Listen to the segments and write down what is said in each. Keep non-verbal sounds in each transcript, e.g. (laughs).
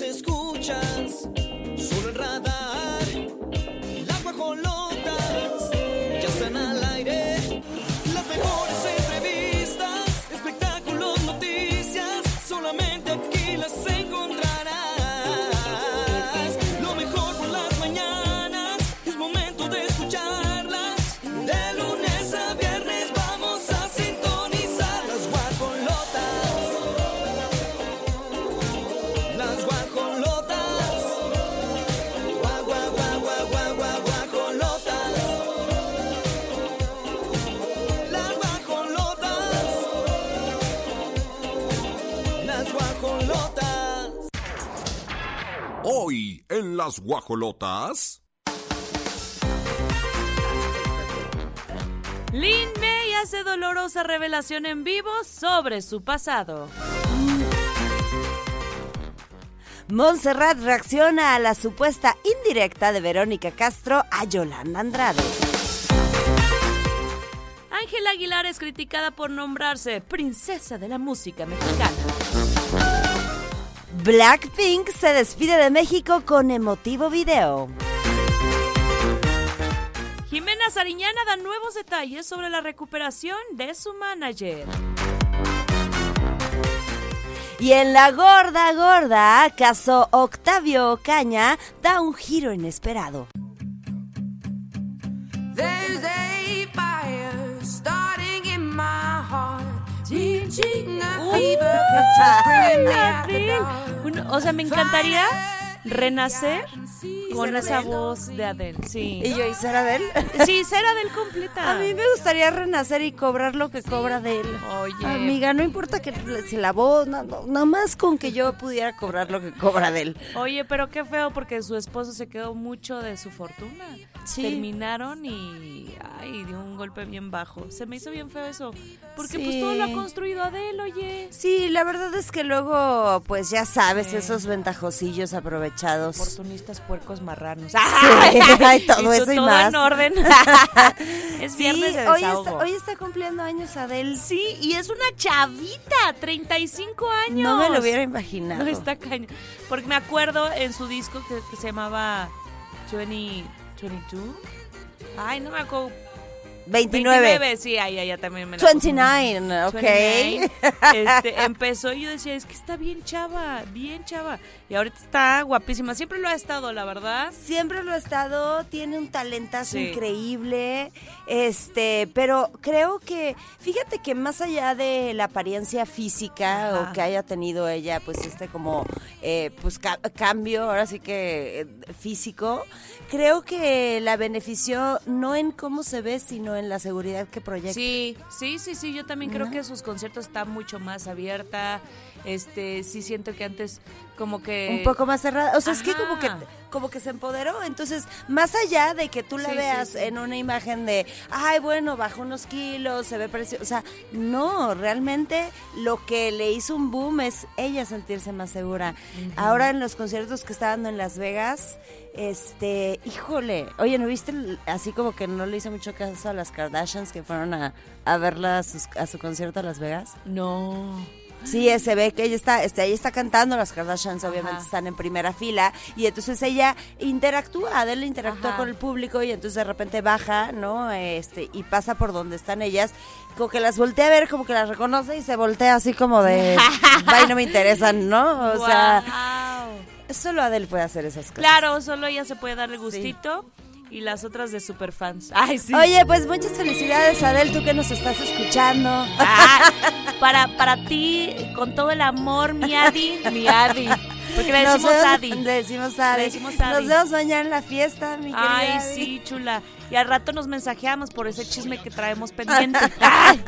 las las guajolotas. Lin May hace dolorosa revelación en vivo sobre su pasado. Montserrat reacciona a la supuesta indirecta de Verónica Castro a Yolanda Andrade. Ángela Aguilar es criticada por nombrarse princesa de la música mexicana. Blackpink se despide de México con emotivo video. Jimena Sariñana da nuevos detalles sobre la recuperación de su manager. Y en la gorda gorda, caso Octavio Ocaña da un giro inesperado. O sea, me encantaría renacer con esa Adele? voz de Adele. Sí. ¿Y yo y ser Adele? Sí, ser Adele completa. A mí me gustaría renacer y cobrar lo que cobra de él. Oye. Amiga, no importa que se la voz, no, no, nada más con que yo pudiera cobrar lo que cobra de él. Oye, pero qué feo porque su esposo se quedó mucho de su fortuna. Sí. Terminaron y ay, dio un golpe bien bajo. Se me hizo bien feo eso. Porque pues todo lo ha construido Adele, oye. Sí, la verdad es que luego, pues ya sabes, Sí. esos ventajosillos aprovechados. Oportunistas puercos marranos. (laughs) (laughs) Ay, todo eso y todo más. en orden. (laughs) es Sí, viernes de hoy está, hoy está cumpliendo años Adele. Sí, y es una chavita, 35 años. No me lo hubiera imaginado. No está cañón. Porque me acuerdo en su disco que, que se llamaba 20, 22. Ay, no me acuerdo. 29. 29, sí, ahí, ahí, también me la confundí. 29, ok. 29. (laughs) Este, empezó y yo decía, es que está bien chava, bien chava. Y ahorita está guapísima. Siempre lo ha estado, la verdad. Siempre lo ha estado, tiene un talentazo Sí. increíble, este, pero creo que, fíjate que más allá de la apariencia física Ajá. o que haya tenido ella, pues este como, eh, pues ca- cambio, ahora sí que eh, físico, creo que la benefició no en cómo se ve, sino en la seguridad que proyecta. Sí, sí, sí, sí. Yo también creo ¿No? que sus conciertos están mucho más abierta. Este, sí siento que antes como que un poco más cerrada. O sea, es que como que como que se empoderó. Entonces, más allá de que tú la Sí, veas sí. en una imagen de, ay, bueno, bajó unos kilos, se ve precioso. O sea, no, realmente lo que le hizo un boom es ella sentirse más segura. Ahora en los conciertos que está dando en Las Vegas, este, híjole, oye, ¿no viste así como que no le hizo mucho caso a las Kardashians que fueron a, a verla a, sus- a su concierto a Las Vegas? no. Sí, se ve que ella está, este, ella está cantando, las Kardashians obviamente Ajá. están en primera fila y entonces ella interactúa, Adele interactúa Ajá. con el público y entonces de repente baja, ¿no? Este, y pasa por donde están ellas, como que las voltea a ver, como que las reconoce y se voltea así como de, (laughs) ay, no me interesan, ¿no? O sea, Guau. solo Adele puede hacer esas cosas. Claro, solo ella se puede darle gustito y las otras de superfans. (laughs) Ay, sí. Oye, pues muchas felicidades Adele, tú que nos estás escuchando. Ah, (laughs) para, para ti, con todo el amor, mi Adi, mi Adi. Porque le Nos decimos vemos- Adi. Le decimos Adi. Le decimos Adi. Nos vemos mañana en la fiesta, mi querida Ay, Adi. sí, chula. Y al rato nos mensajeamos por ese chisme que traemos pendiente. (laughs) Ay.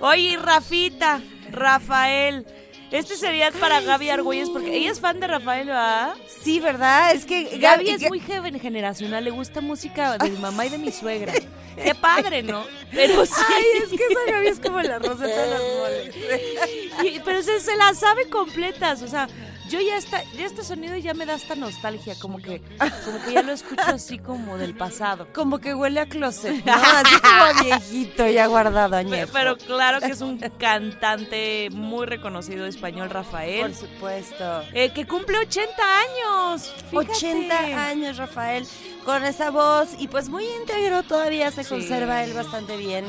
Oye, Rafita, Rafael. Este sería para Gaby Argüelles porque ella es fan de Rafael, ¿verdad? Sí, ¿verdad? Es que Gaby Gaby es muy joven generacional, le gusta música de mi mamá y de mi suegra. Qué padre, ¿no? Pero sí. Ay, es que esa Gaby es como la roseta de las moles. (laughs) Pero se, se las sabe completas, o sea, Yo ya está, ya este sonido ya me da esta nostalgia, como que, como que ya lo escucho así como del pasado. Como que huele a closet, ¿no? (laughs) Así como a viejito ya guardado Pero, añejo. pero claro que es un cantante muy reconocido español, Por Rafael, supuesto. eh, que cumple 80 años. fíjate. 80 años, Rafael, con esa voz y pues muy íntegro todavía se Sí. conserva él bastante bien.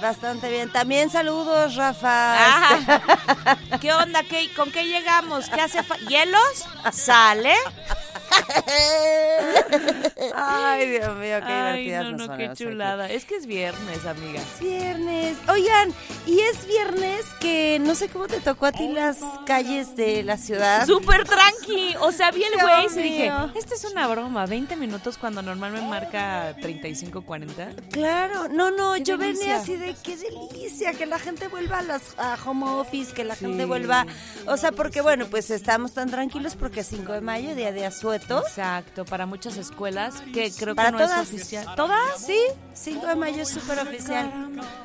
Bastante bien. También saludos, Rafa. (laughs) ¿Qué onda? ¿Qué, ¿Con qué llegamos? ¿Qué hace? ¿Hielos? ¿Sale? Ay, Dios mío, qué Ay, divertidas no, nos no, qué aquí. chulada. Es que es viernes, amiga. Es viernes. Oigan, y es viernes que no sé cómo te tocó a ti las calles de la ciudad. Súper tranqui. O sea, vi el güey y dije, esta es una broma. 20 minutos cuando normalmente marca 35, 40. Claro, no, no, yo venía así de qué delicia, que la gente vuelva a las a home office, que la Sí. gente vuelva, o sea, porque bueno, pues estamos tan tranquilos porque es 5 de mayo, día de asueto. Exacto, para muchas escuelas que creo Para que no todas. es oficial. ¿Todas? Sí, 5 de mayo es súper oficial.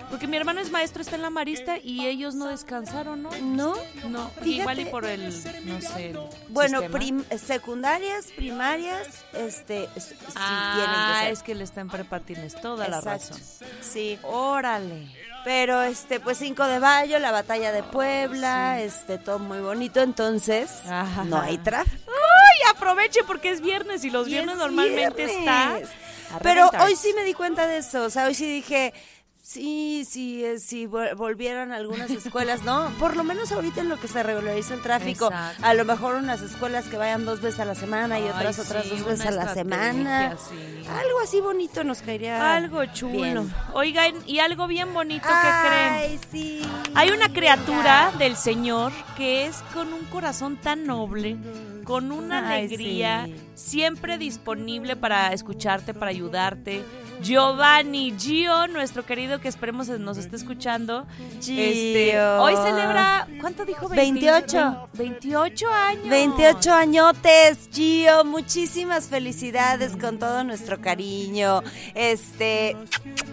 Porque mi hermano es maestro, está en la Marista y ellos no descansaron, ¿no? ¿No? No, Fíjate. igual y por el, no sé, el Bueno, prim- secundarias, primarias, este, s- sí ah, tienen que es que él está en prepa, tienes toda la razón. Sí. Órale. Pero este, pues 5 de mayo, la batalla de Puebla, este, todo muy bonito, entonces Ajá. no hay tráfico. ¡Ay, aproveche porque es viernes y los Y viernes es normalmente está... viernes. a Pero reventar. hoy sí me di cuenta de eso, o sea, hoy sí dije, sí, sí, si vol- volvieran algunas (laughs) escuelas, ¿no? Por lo menos ahorita en lo que se regulariza el tráfico, Exacto. a lo mejor unas escuelas que vayan dos veces a la semana y Ay, otras otras sí, dos veces a la semana. sí. Algo así bonito nos caería. Algo chulo. bien. Oigan, y algo bien bonito que creen. Ay, sí. Hay una criatura del Señor que es con un corazón tan noble, con una Ay, alegría, sí. siempre disponible para escucharte, para ayudarte. Giovanni, Gio, nuestro querido que esperemos nos esté escuchando. Este, Gio. hoy celebra, ¿cuánto dijo? 28. 28 años. 28 añotes, Gio, muchísimas felicidades con todo nuestro cariño. Este,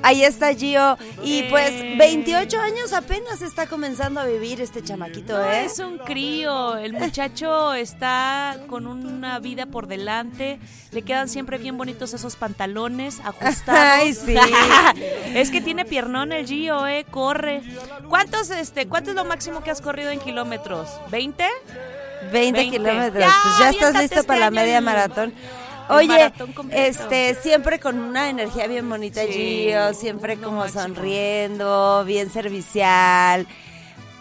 ahí está Gio y pues Eh. 28 años apenas está comenzando a vivir este chamaquito, No, ¿eh? es un crío. El muchacho está con una vida por delante. Le quedan siempre bien bonitos esos pantalones ajustados. Ay, sí. (laughs) es que tiene piernón el Gio, eh, corre. ¿Cuántos, este, cuánto es lo máximo que has corrido en kilómetros? ¿20? 20, 20. kilómetros, Ya, pues ya estás listo este para la media maratón. Oye, este, siempre con una energía bien bonita, Sí, Gio, siempre como sonriendo, bien servicial.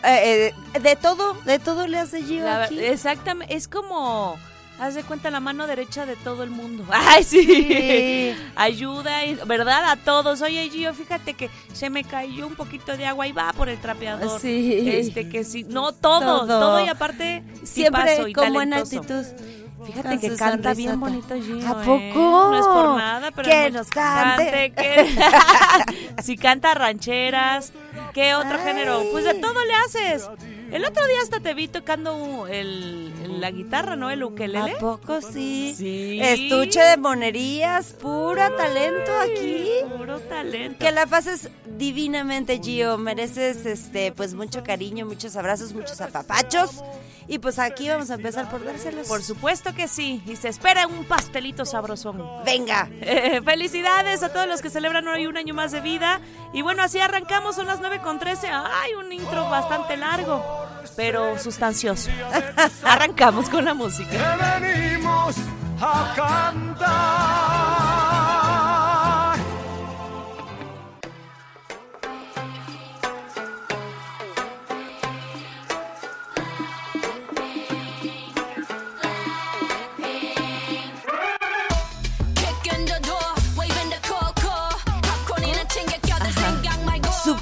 Eh, eh, de todo, de todo le hace Gio La aquí. exactamente, es como, haz de cuenta, la mano derecha de todo el mundo. (laughs) Ay, sí. Sí. Ayuda, ¿verdad? A todos. Oye, Gio, fíjate que se me cayó un poquito de agua y va por el trapeador. Sí. Este, que sí. No, todo, Todo. todo, y aparte, Siempre y con buena talentoso. actitud. Fíjate Con que canta sonrisota. bien bonito Gio. ¿A ¿eh? poco? No es por nada, pero. Que nos cante. que- (laughs) (laughs) si canta rancheras, ¿qué otro género? Pues de todo le haces. El otro día hasta te vi tocando el, la guitarra, ¿no? El ukelele. ¿A poco sí? Sí. Estuche de monerías, pura talento aquí. Puro talento. Que la pases divinamente, Gio. Mereces este, pues mucho cariño, muchos abrazos, muchos apapachos. Y pues aquí vamos a empezar por dárselos. Por supuesto que sí. Y se espera un pastelito sabrosón. Venga. Eh, felicidades a todos los que celebran hoy un año más de vida. Y bueno, así arrancamos, son las 9 con 13. Ay, un intro bastante largo, pero sustancioso. (laughs) Arrancamos con la música. venimos a cantar.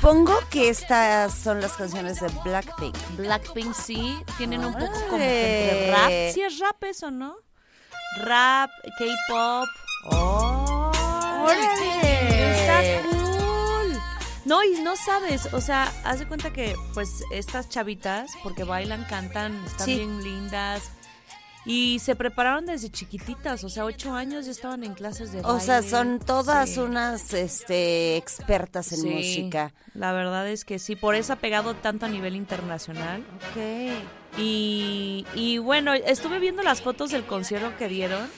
Supongo que estas son las canciones de Blackpink. Blackpink sí, tienen un poco como que entre rap. Sí es rap eso, ¿no? Rap, K-pop. ¡Oh! ¡Órale! cool. No, y no sabes, o sea, haz de cuenta que pues estas chavitas, porque bailan, cantan, están Sí. bien lindas. Y se prepararon desde chiquititas, o sea, ocho años ya estaban en clases de O sea, baile. son todas Sí. unas este, expertas en Sí, música. La verdad es que sí, por eso ha pegado tanto a nivel internacional. Ok. Y, y bueno, estuve viendo las fotos del concierto que dieron.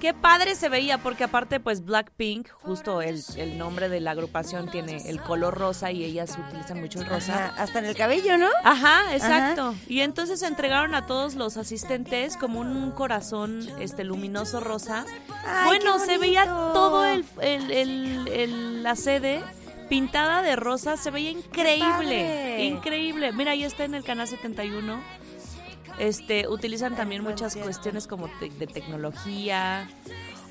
Qué padre se veía, porque aparte, pues Blackpink, justo el, el nombre de la agrupación tiene el color rosa y ellas utilizan mucho el rosa. Ajá, hasta en el cabello, ¿no? Ajá, exacto. Y entonces entregaron a todos los asistentes como un corazón este luminoso rosa. Ay, bueno, se veía todo el, el- el- el- la sede pintada de rosa, se veía increíble, increíble. Mira, ahí está en el canal 71. Este, utilizan también muchas cuestiones como te- de tecnología.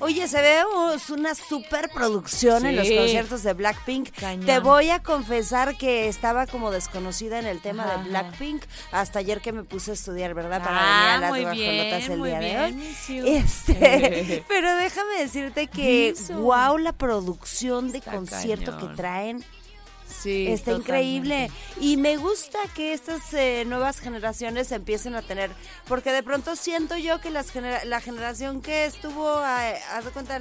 Oye, se ve una superproducción en los Sí. conciertos de Blackpink. Cañón. Te voy a confesar que estaba como desconocida en el tema Ajá, de Blackpink hasta ayer que me puse a estudiar, ¿verdad? Para Ah, venir a las muy bien, el muy día de hoy. Este, (laughs) pero déjame decirte que wow la producción de Está concierto cañón. que traen. Sí, Está increíble. Y me gusta que estas eh, nuevas generaciones empiecen a tener, porque de pronto siento yo que las genera- la generación que estuvo, eh, haz de cuenta,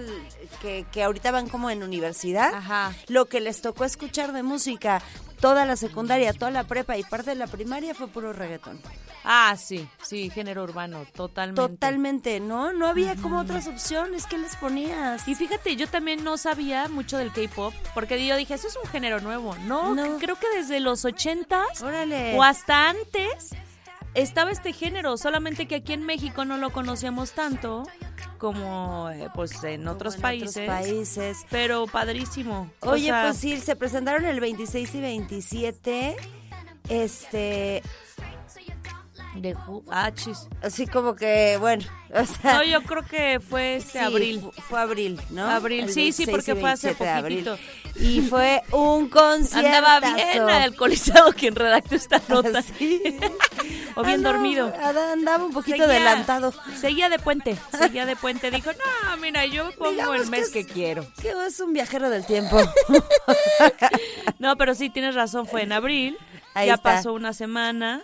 que, que ahorita van como en universidad, Ajá. lo que les tocó escuchar de música toda la secundaria, toda la prepa y parte de la primaria fue puro reggaetón. Ah, sí, sí, género urbano, totalmente. Totalmente, ¿no? No había como otras opciones. ¿Qué les ponías? Y fíjate, yo también no sabía mucho del K-pop, porque yo dije, eso es un género nuevo. No, No. creo que desde los ochentas Órale. o hasta antes estaba este género, solamente que aquí en México no lo conocíamos tanto como eh, pues en Como otros en países. países. Pero padrísimo. O Oye, sea, pues sí, se presentaron el 26 y 27. Este, de ju- ah, chis. así como que, bueno, o sea. No, yo creo que fue este sí, abril. fu- Fue abril, ¿no? Abril, El sí, sí, 26 porque fue hace 27 de abril. poquitito. Y fue un concierto. Andaba bien alcoholizado quien redactó esta (laughs) nota. Sí. (laughs) o bien Ah, dormido. Andaba un poquito Seguía- adelantado. Seguía de puente, seguía de puente. (laughs) Dijo, no, mira, yo pongo Digamos el que mes es- que quiero. Que es un viajero del tiempo. No, pero sí, tienes razón, fue en abril. Ahí ya está. pasó una semana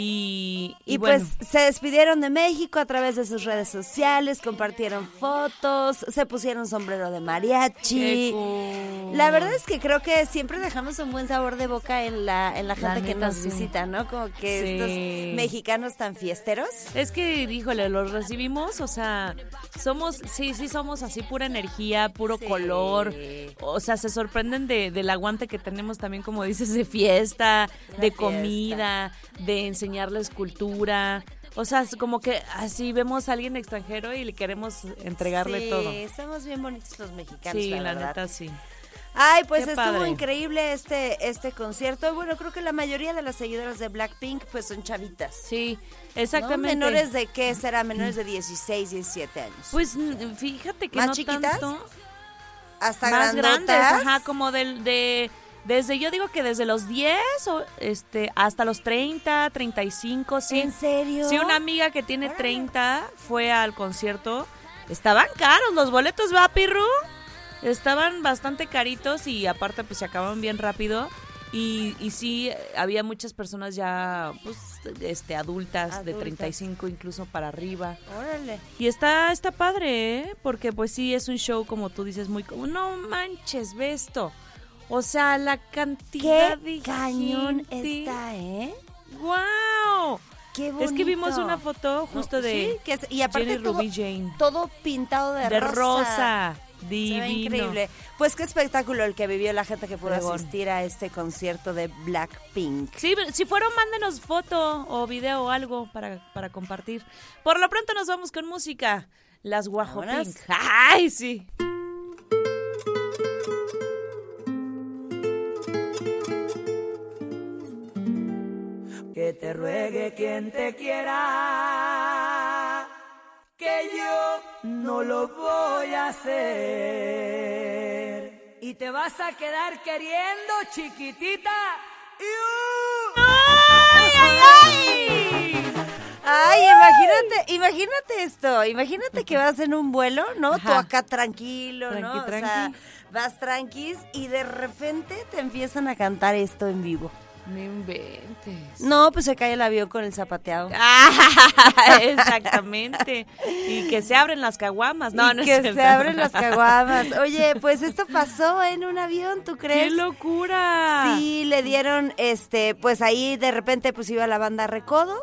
y, y, Y, bueno. pues se despidieron de México a través de sus redes sociales, compartieron fotos, se pusieron sombrero de mariachi. cool. La verdad es que creo que siempre dejamos un buen sabor de boca en la, en la La gente que nos sí. visita, ¿no? Como que Sí. estos mexicanos tan fiesteros. Es que, híjole, los recibimos, o sea, somos, sí, sí, somos así pura energía, puro Sí. color. O sea, se sorprenden de, del aguante que tenemos también, como dices, de fiesta, de fiesta. comida, de enseñarles cultura. O sea, es como que así vemos a alguien extranjero y le queremos entregarle sí, todo. somos bien bonitos los mexicanos, Sí, la, la verdad. neta sí. Ay, pues Qué estuvo padre. increíble este, este concierto. Bueno, creo que la mayoría de las seguidoras de Blackpink pues son chavitas. Sí, ¿no? exactamente. Menores de qué será, menores de 16, 17 años. Pues mm, fíjate que ¿Más no chiquitas? tanto. Hasta más grandotas. grandes, ajá, como del de desde yo digo que desde los 10 o este hasta los 30, 35, sí. ¿En serio? Sí, una amiga que tiene Órale. 30 fue al concierto. Estaban caros los boletos, ¿va, Pirru? Estaban bastante caritos y aparte pues se acabaron bien rápido. Y, y sí, había muchas personas ya, pues, este, adultas, de Adultas. 35 incluso para arriba. Órale. Y está, está padre, ¿eh? Porque pues sí, es un show, como tú dices, muy no manches, ve esto. O sea, la cantidad Qué de cañón gente. está, ¿eh? ¡Wow! Qué bonito. Es que vimos una foto justo de Sí, que es- y aparte Jenny todo, Ruby Jane. todo pintado de, De rosa. rosa. Se Divino. ve increíble. Pues qué espectáculo el que vivió la gente que pudo Fregón. asistir a este concierto de Blackpink. Sí, si fueron, mándenos foto o video o algo para, para compartir. Por lo pronto nos vamos con música. Las Guajo. Pink. ¡Ay, sí! Que te ruegue quien te quiera, que yo no lo voy a hacer. Y te vas a quedar queriendo, chiquitita. ¡Iu! ¡Ay, ay, ay! Ay, imagínate, imagínate esto, imagínate que vas en un vuelo, ¿no? Tú acá tranquilo, ¿no? Tranqui, O sea, vas tranquis y de repente te empiezan a cantar esto en vivo. No inventes. No, pues se cae el avión con el zapateado. (laughs) Ah, exactamente. Y que se abren las caguamas. No, Y no es que se abren las caguamas. (laughs) Oye, pues esto pasó en un avión, ¿tú ¡Qué crees? locura! Sí, le dieron, este, pues ahí de repente pues iba la banda Recodo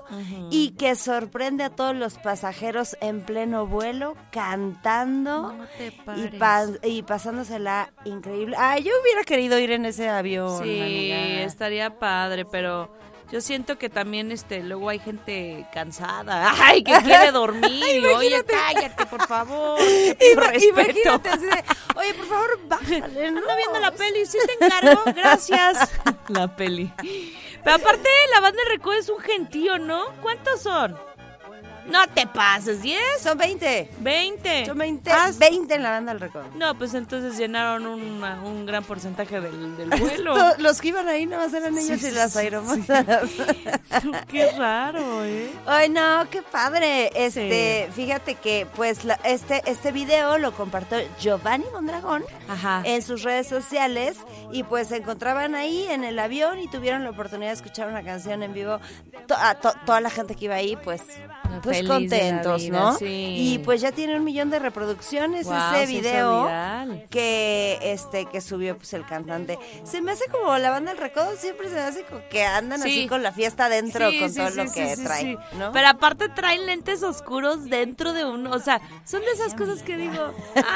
y que sorprende a todos los pasajeros en pleno vuelo cantando No te y, pares. pa- y pasándosela increíble. Ay, yo hubiera querido ir en ese avión. Sí, estaría padre, pero yo siento que también este luego hay gente cansada, (laughs) ay, que quiere dormir. (laughs) Oye, cállate, por favor. (laughs) Ima- respeto. Imagínate así de, oye, por favor, bájale, ¿no? Ando viendo la peli, sí te encargo, gracias. La peli. Pero aparte, la banda de Recodo es un gentío, ¿no? ¿Cuántos son? No te pases, ¿10? Son 20. 20. Son 20, Ah, 20 en la banda del Recodo. No, pues entonces llenaron una- un gran porcentaje del, del (laughs) vuelo. To- Los que iban ahí nomás eran ellos Sí, y las sí, aeromozadas. (laughs) Qué raro, ¿eh? Ay, no, qué padre. Este, fíjate que pues la- este este video lo compartió Giovanni Mondragón Ajá. en sus redes sociales y pues se encontraban ahí en el avión y tuvieron la oportunidad de escuchar una canción en vivo. To- a to- toda la gente que iba ahí pues pues Feliz contentos, vida, ¿no? sí. Y pues ya tiene un millón de reproducciones ese video que este que subió pues el cantante. Se me hace como la banda del recodo siempre se me hace como que andan Sí. así con la fiesta adentro Sí, con todo lo que sí, trae, sí. ¿no? Pero aparte traen lentes oscuros dentro de uno. O sea, son de esas cosas que digo,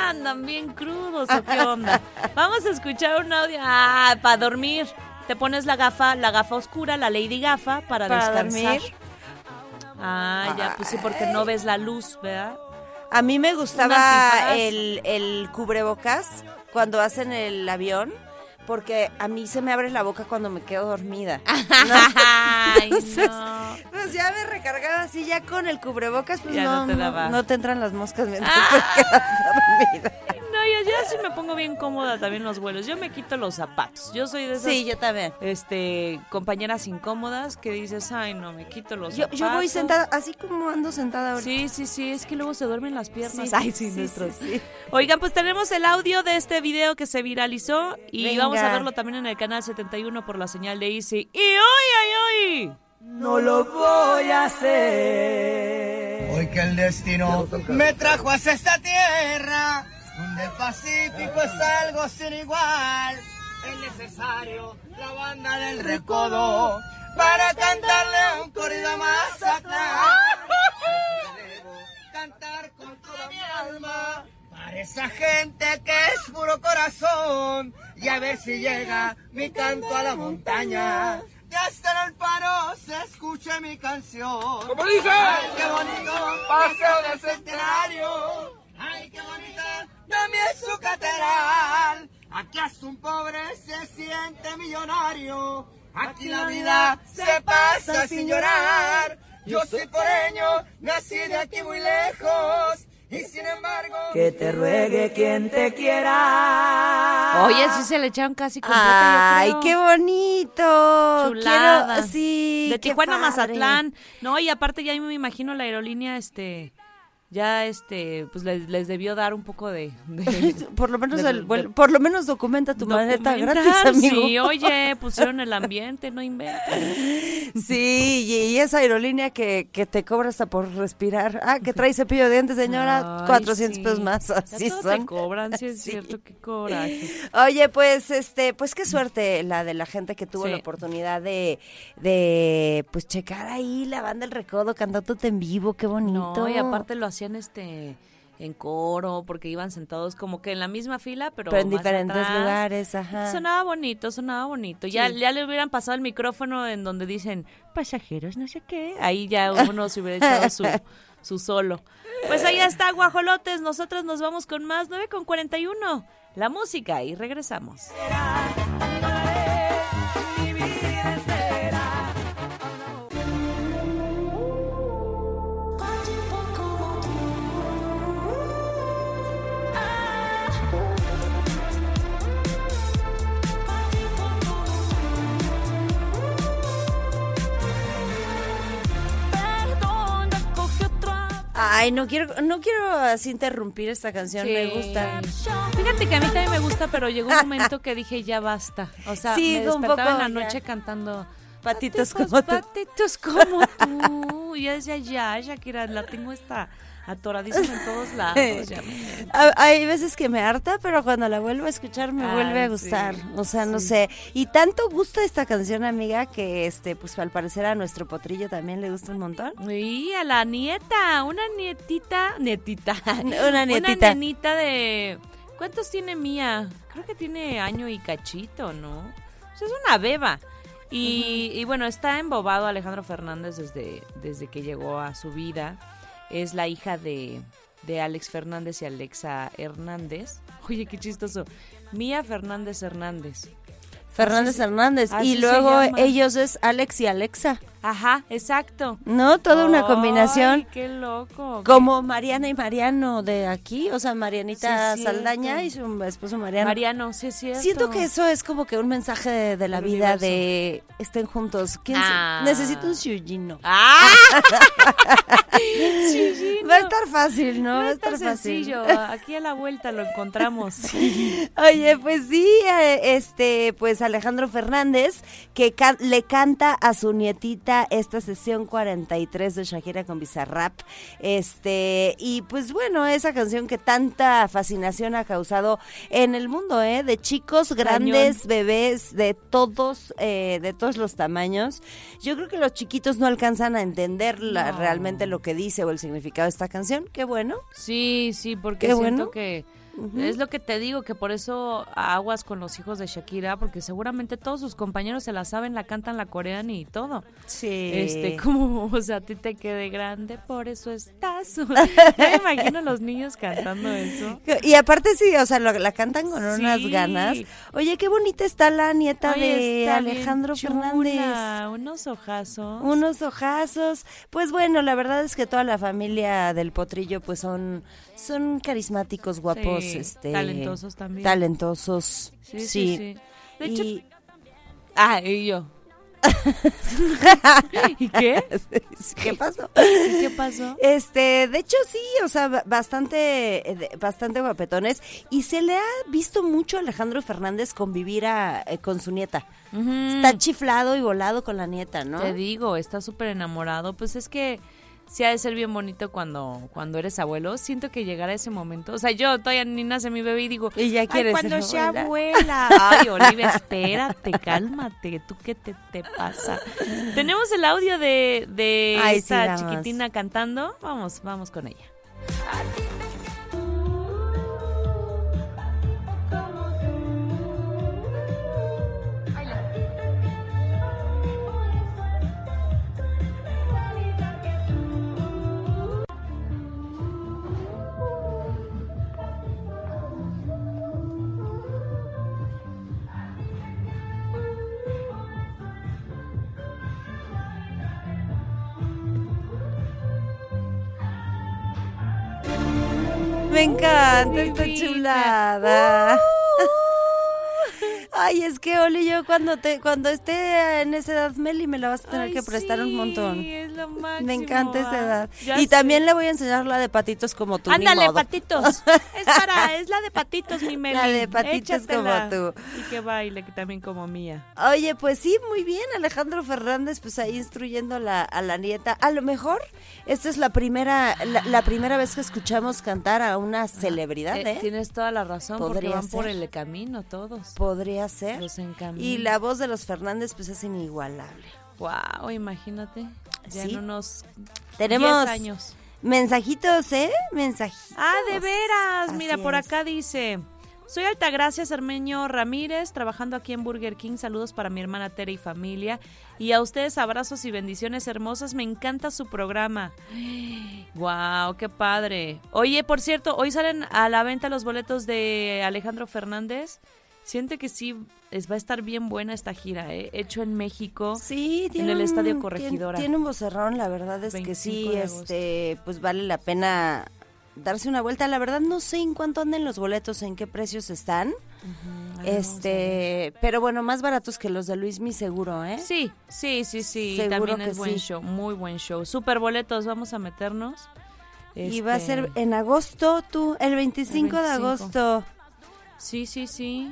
andan bien crudos o qué onda. (laughs) Vamos a escuchar un audio. Ah, para dormir. Te pones la gafa, la gafa oscura, la Lady Gafa, para, Para descansar. dormir. Ah, ya, pues sí, porque no ves la luz, ¿verdad? A mí me gustaba el, el cubrebocas cuando hacen el avión, porque a mí se me abre la boca cuando me quedo dormida. (laughs) Ay, Entonces, no. Pues ya me recargaba así, ya con el cubrebocas, pues Ya no, no te no, no te entran las moscas mientras Ah. te quedas dormida. (laughs) No, yo ya sí me pongo bien cómoda también los vuelos. Yo me quito los zapatos. Yo soy de esas Sí, yo también. este, compañeras incómodas que dices, ay, no, me quito los Yo, zapatos. yo voy sentada, así como ando sentada ahorita. Sí, sí, sí, es que luego se duermen las piernas. Sí, ay, sí, sí, nuestros. sí, sí. Oigan, pues tenemos el audio de este video que se viralizó y Venga. vamos a verlo también en el canal 71 por la señal de Easy. ¡Y hoy, ay, ay! No lo voy a hacer. Hoy que el destino me trajo hacia esta tierra, donde Pacífico es algo sin igual. Es necesario la banda del recodo para cantarle un corrido más atrás. Debo cantar con toda mi alma para esa gente que es puro corazón y a ver si llega mi canto a la montaña. Y hasta en el paro se escuche mi canción. ¿Cómo dice? Ay, qué bonito paseo del centenario. Ay, qué bonita también su catedral. Aquí hasta un pobre se siente millonario. Aquí la vida se pasa sin llorar. Yo soy coreño, nací de aquí muy lejos. Y sin embargo, que te ruegue quien te quiera. Oye, sí se le echaron casi completa, Ay, qué bonito. Chulada. Quiero, sí, de Tijuana a. Mazatlán. No, y aparte ya me imagino la aerolínea, este, ya este, pues les, les debió dar un poco de... de- (laughs) Por lo menos de- el de- por lo menos documenta tu maleta gratis, (laughs) amigo. Sí, oye, (laughs) pusieron el ambiente, no inventes. Sí, y, y esa aerolínea que, que te cobra hasta por respirar. Ah, que trae cepillo de dientes, señora, Ay, 400 sí. pesos más, Ya así todo son. te cobran, sí es Sí. cierto, qué coraje. Oye, pues este, pues qué suerte la de la gente que tuvo Sí. la oportunidad de, de pues checar ahí la banda El Recodo cantándote en vivo, qué bonito. No, y aparte lo hacían este en coro, porque iban sentados como que en la misma fila, pero, pero en más diferentes atrás. lugares, ajá. Sonaba bonito, sonaba bonito. Ya, ya le hubieran pasado el micrófono en donde dicen pasajeros, no sé qué. Ahí ya uno se hubiera echado su, (laughs) su solo. Pues ahí está, guajolotes. Nosotros nos vamos con más 9 con 41. La música y regresamos. Ay, no quiero, no quiero así interrumpir esta canción, me gusta. Fíjate que a mí también me gusta, pero llegó un (laughs) momento que dije ya basta. O sea, Sí, me un despertaba en la ya. noche cantando Patitos Patitos, como tú. patitos como tú. (laughs) Ya decía, ya, Shakira, la tengo esta atoradísima en todos (laughs) lados. ya Ha- Hay veces que me harta, pero cuando la vuelvo a escuchar me Ah, vuelve a sí, gustar. O sea, no sí. sé. Y tanto gusta esta canción, amiga, que este, pues al parecer a nuestro potrillo también le gusta un montón. Y a la nieta, una nietita, nietita. (laughs) Una nietita. Una nenita de... ¿Cuántos tiene Mía? Creo que tiene año y cachito, ¿no? O sea, es una beba. Y, y bueno, está embobado Alejandro Fernández desde, desde que llegó a su vida. Es la hija de, de Alex Fernández y Alexa Hernández. Oye, qué chistoso. Mía Fernández Hernández. Fernández Hernández. Y luego ellos es Alex y Alexa. Ajá, exacto. ¿No? Toda una Ay, combinación. qué loco. Como Mariana y Mariano de aquí, o sea, Marianita Sí. Saldaña y su esposo Mariano. Mariano, sí cierto. Siento que eso es como que un mensaje de, de la vida universo. de estén juntos. ¿Quién se- Ah. Necesito un Shujino. ¡Ah! (laughs) Sí, sí, Va a estar fácil, ¿no? Va a estar fácil. Aquí a la vuelta lo encontramos. (laughs) Oye, pues sí, eh, este, pues Alejandro Fernández, que can- le canta a su nietita esta sesión 43 de Shakira con Bizarrap. Este, y pues bueno, esa canción que tanta fascinación ha causado en el mundo, ¿eh? De chicos, grandes, bebés, de todos, eh, de todos los tamaños. Yo creo que los chiquitos no alcanzan a entender la- No. realmente lo que dice o el significado de esta canción. Qué bueno. Sí, sí, porque Qué siento bueno. que es lo que te digo, que por eso aguas con los hijos de Shakira, porque seguramente todos sus compañeros se la saben, la cantan, la corean y todo. Sí. Este, como, (laughs) o sea, a ti te quede grande, por eso estás. (laughs) Yo me imagino los niños cantando eso. Y aparte sí, o sea, lo- la cantan con unas ganas. Oye, qué bonita está la nieta Oye, de Alejandro Fernández. Unos ojazos. Unos ojazos. Pues bueno, la verdad es que toda la familia del potrillo pues son son carismáticos, guapos, Sí, este talentosos también. talentosos. Sí, sí, sí. De hecho, Y- ah, y yo. (laughs) ¿Y qué? (laughs) ¿Qué pasó? ¿Y ¿Qué pasó? Este, de hecho sí, o sea, ba- bastante, eh, bastante guapetones y se le ha visto mucho a Alejandro Fernández convivir a- eh, con su nieta. Está chiflado y volado con la nieta, ¿no? Te digo, está súper enamorado. Pues es que sí ha de ser bien bonito cuando, cuando eres abuelo. Siento que llegará ese momento. O sea, yo todavía ni nace mi bebé y digo, Y ya "Ay, quieres cuando ser sea abuela". abuela. Ay, Olivia, (laughs) espérate, cálmate. ¿Tú qué te, te pasa? Tenemos el audio de, de Ay, esta chiquitina cantando. Vamos, vamos con ella. Me encanta esta Divina. chulada. Ay, es que Oli, yo cuando te, cuando esté en esa edad, Meli, me la vas a tener Ay, que prestar un sí, montón. es lo máximo, Me encanta esa ah. edad. Ya Y sé. también le voy a enseñar la de patitos como tú. ni Ándale, modo. patitos. (laughs) Es para, es la de patitos, mi Meli. La de patitos Échatela. como tú. Y que baile, que también como mía. Oye, pues sí, muy bien, Alejandro Fernández, pues ahí instruyendo a la, a la nieta. A lo mejor esta es la primera, la, la primera vez que escuchamos cantar a una celebridad, Eh, ¿eh? Tienes toda la razón, porque van por el camino todos. Podría Los. Y la voz de los Fernández, pues es inigualable. Wow, imagínate. Ya Sí. en unos Tenemos 10 años. mensajitos, ¿eh? Mensajitos. Ah, de veras. Mira, por acá dice. Soy Altagracia Cermeño Ramírez, trabajando aquí en Burger King. Saludos para mi hermana Tere y familia. Y a ustedes abrazos y bendiciones hermosas. Me encanta su programa. Wow, qué padre. Oye, por cierto, hoy salen a la venta los boletos de Alejandro Fernández. Siente que sí es, va a estar bien buena esta gira, ¿eh? Hecho en México. Sí, en tiene el un- Estadio Corregidora. Tiene, un vocerrón, la verdad es que 25 sí, de este, pues vale la pena darse una vuelta. La verdad no sé en cuánto anden los boletos, en qué precios están. Este, pero bueno, más baratos que los de Luis Mi seguro, ¿eh? Sí, sí, sí, sí. Seguro También que es buen sí. show, muy buen show. Super boletos, vamos a meternos. Y va a Este, ser en agosto, tú, el 25, de 25. agosto. Sí, sí, sí.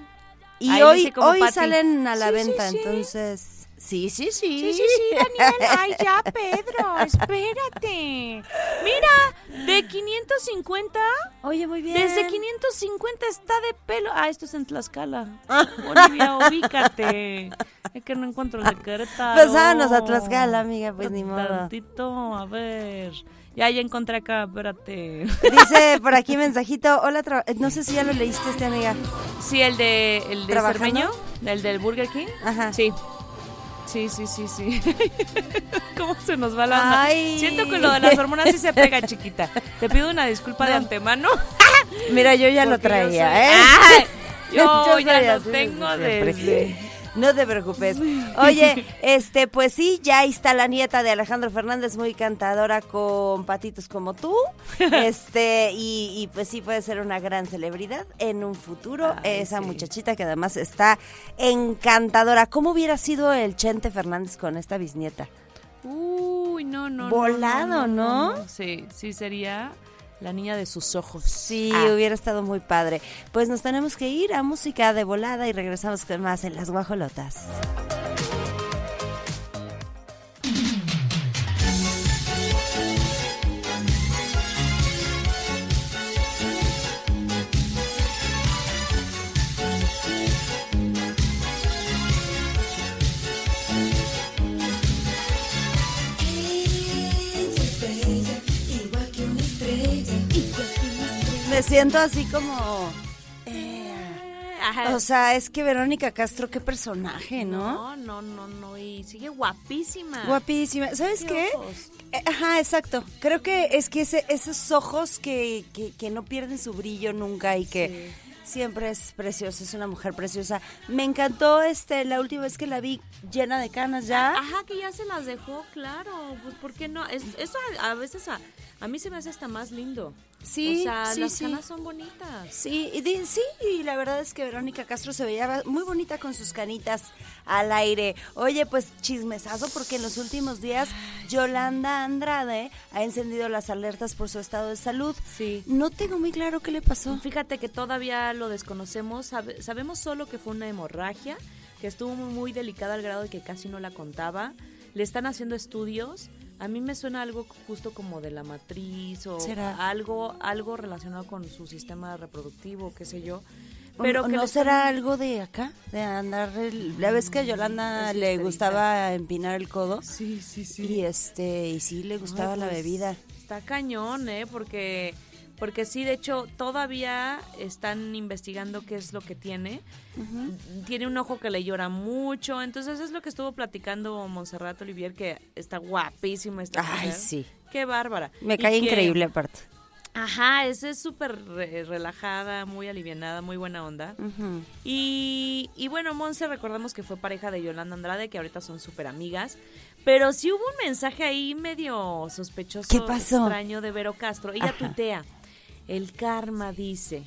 Y Ahí hoy, como hoy Pati. salen a la Sí, venta, sí. entonces Sí, sí, sí. Sí, sí, sí, Daniel. Ay, ya, (laughs) Pedro, espérate. Mira, de 550, Oye, muy bien. desde 550 está de pelo. Ah, esto es en Tlaxcala. (laughs) Olivia, ubícate. Es que no encuentro el de Querétaro. (laughs) Pues vámonos a Tlaxcala, amiga, pues ni modo. Tantito, a ver. Ya, ya encontré acá, espérate. Dice (laughs) por aquí mensajito, hola, eh, no sé si ya lo leíste este amiga. Sí, el de el de. Cermeño, el del Burger King. Ajá. Sí. Sí, sí, sí, sí. (laughs) ¿Cómo se nos va la onda? Ay. Siento que lo de las hormonas sí se pega, chiquita. Te pido una disculpa de No. antemano. Mira, yo ya (laughs) lo yo traía, soy- ¿eh? Yo soy ya lo así tengo desde... No te preocupes. Oye, (laughs) este, pues sí, ya ahí está la nieta de Alejandro Fernández, muy cantadora con patitos como tú. (laughs) Este, y, y pues sí puede ser una gran celebridad en un futuro. Ay, Esa sí. muchachita que además está encantadora. ¿Cómo hubiera sido el Chente Fernández con esta bisnieta? Uy, no, no, no, Volado, ¿no? Sí, sí sería la niña de sus ojos. Sí, Ah. hubiera estado muy padre. Pues nos tenemos que ir a música de volada y regresamos con más en las guajolotas. Me siento así como... eh, Ajá. o sea, es que Verónica Castro, qué personaje, ¿no? no, no, no, no, y sigue guapísima. Guapísima. ¿Sabes qué? Eh, Ajá, exacto. Creo que es que ese- esos ojos que, que, que no pierden su brillo nunca y que siempre es preciosa, es una mujer preciosa. Me encantó este la última vez que la vi llena de canas ya. Ajá, que ya se las dejó, claro. Pues, ¿por qué no? Es, eso a, a veces a, a mí se me hace hasta más lindo. Sí, O sea, sí, las sí. canas son bonitas. Sí, y sí, y la verdad es que Verónica Castro se veía muy bonita con sus canitas al aire. Oye, pues chismesazo porque en los últimos días Yolanda Andrade ha encendido las alertas por su estado de salud. Sí. No tengo muy claro qué le pasó. Fíjate que todavía lo desconocemos. sabe- sabemos solo que fue una hemorragia, que estuvo muy, muy delicada al grado de que casi no la contaba. Le están haciendo estudios. A mí me suena algo justo como de la matriz o ¿Será? algo algo relacionado con su sistema reproductivo, qué sé yo. Pero que ¿No será algo de acá? De andar... el- La vez que a Yolanda Es le gustaba empinar el codo. Sí, sí, sí. Y este, y sí le gustaba Ay, la pues, bebida. Está cañón, ¿eh? Porque, porque sí, de hecho, todavía están investigando qué es lo que tiene. Tiene un ojo que le llora mucho. Entonces, es lo que estuvo platicando Montserrat Olivier, que está guapísima esta Ay, mujer. sí. Qué bárbara. Me Y cae que- increíble aparte. Ajá, es es súper re- relajada, muy alivianada, muy buena onda. Ujú. Y, y bueno, Monse, recordamos que fue pareja de Yolanda Andrade, que ahorita son súper amigas. Pero sí hubo un mensaje ahí medio sospechoso, ¿Qué pasó? extraño de Vero Castro. Ella Ajá. tutea. El karma dice.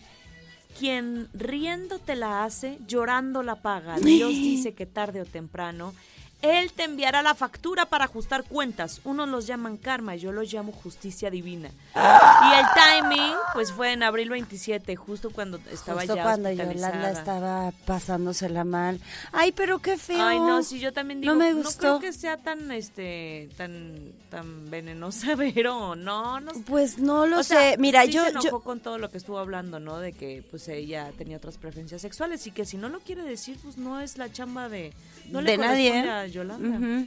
Quien riendo te la hace, llorando la paga. Dios (gasps) dice que tarde o temprano, Él te enviará la factura para ajustar cuentas. Unos los llaman karma, yo los llamo justicia divina. Y el timing, pues fue en abril 27, justo cuando estaba Justo ya cuando. Yolanda estaba pasándosela mal. Ay, pero qué feo. Ay, no, sí, yo también digo, No me no gustó. creo que sea tan, este, tan, tan venenosa, (laughs) Vero, no, no sé. Pues no lo O sea, sé. Mira, sí yo, se enojó yo con todo lo que estuvo hablando, ¿no? De que, pues, ella tenía otras preferencias sexuales y que si no lo quiere decir, pues, no es la chamba de... No le de nadie. Yolanda.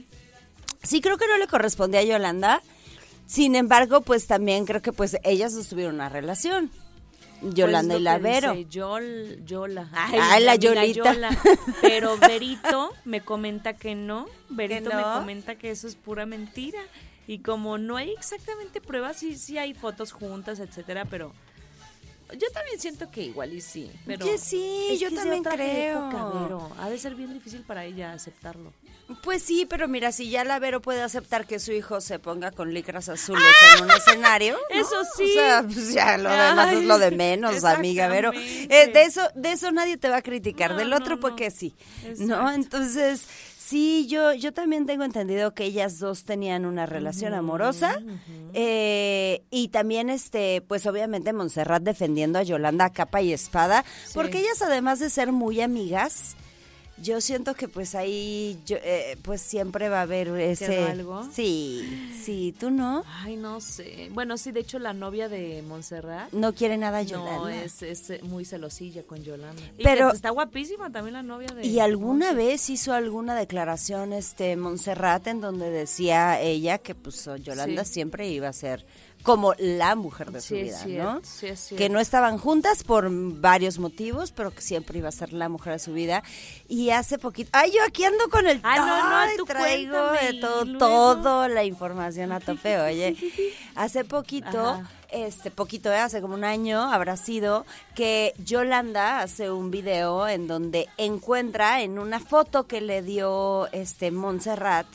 Sí, creo que no le correspondía a Yolanda. Sin embargo, pues también creo que pues ellas sostuvieron una relación. Yolanda Pues y lo la Vero. dice Yol, Yola. Ay, la Yolita. Yola. Pero (laughs) Verito me comenta que no. Verito ¿Que me comenta que eso es pura mentira. Y como no hay exactamente pruebas, sí, sí hay fotos juntas, etcétera, pero yo también siento que igual y sí. Pero Oye, sí, es yo también creo. época, Vero. Ha de ser bien difícil para ella aceptarlo. Pues sí, pero mira, si ya la Vero puede aceptar que su hijo se ponga con licras azules en un (laughs) escenario. ¿no? Eso sí. O sea, pues ya lo demás Ay, es lo de menos, amiga Vero. Eh, de eso, de eso nadie te va a criticar. No, Del no, otro, pues que sí. Exacto. ¿No? Entonces, sí, yo, yo también tengo entendido que ellas dos tenían una relación amorosa. Eh, y también, este, pues obviamente Montserrat defendiendo a Yolanda a capa y espada. Sí. Porque ellas, además de ser muy amigas, yo siento que pues ahí yo, eh, pues siempre va a haber ese algo? sí sí tú no Ay, no sé. Bueno, sí, de hecho la novia de Montserrat no quiere nada no Yolanda es, es eh, muy celosilla con Yolanda. Y Pero- está guapísima también la novia de y alguna vez hizo alguna declaración este Montserrat en donde decía ella que pues Yolanda Sí. siempre iba a ser como la mujer de su Sí, vida, cierto, ¿no? sí, es que no estaban juntas por varios motivos, pero que siempre iba a ser la mujer de su vida. Y hace poquito, ay, yo aquí ando con el Ay, no, no, Ay, tú traigo de todo, todo la información a tope, oye. (laughs) Hace poquito, Ajá. Este poquito, ¿eh? hace como un año habrá sido que Yolanda hace un video en donde encuentra en una foto que le dio este Montserrat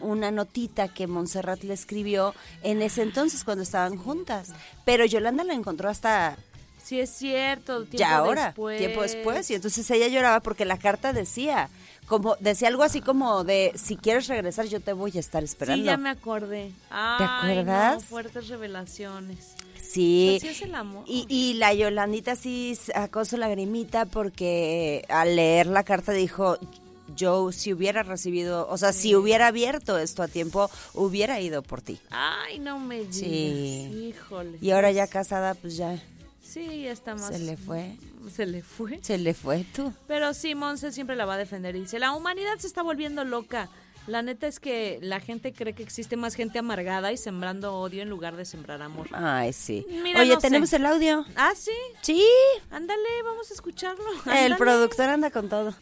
una notita que Montserrat le escribió en ese entonces cuando estaban juntas, pero Yolanda la encontró hasta Sí, es cierto. Tiempo ya ahora, después. tiempo después y entonces ella lloraba porque la carta decía como decía algo así como de si quieres regresar yo te voy a estar esperando. Sí, ya me acordé. Ay, acuerdas? No, fuertes revelaciones. Sí. Así es el amor. Y, y la Yolandita sí sacó su lagrimita porque al leer la carta dijo, yo si hubiera recibido, o sea, si hubiera abierto esto a tiempo, hubiera ido por ti. Ay, no me digas. Sí. Híjole. Y ahora ya casada, pues ya Sí, ya está más. se le fue, (laughs) Se le fue. se le fue tú. Pero sí, Monse siempre la va a defender. Y dice, la humanidad se está volviendo loca. La neta es que la gente cree que existe más gente amargada y sembrando odio en lugar de sembrar amor. Ay, sí. Mira, Oye, no tenemos sé. el audio. Ah, sí. Sí, Ándale, vamos a escucharlo. el productor anda con todo.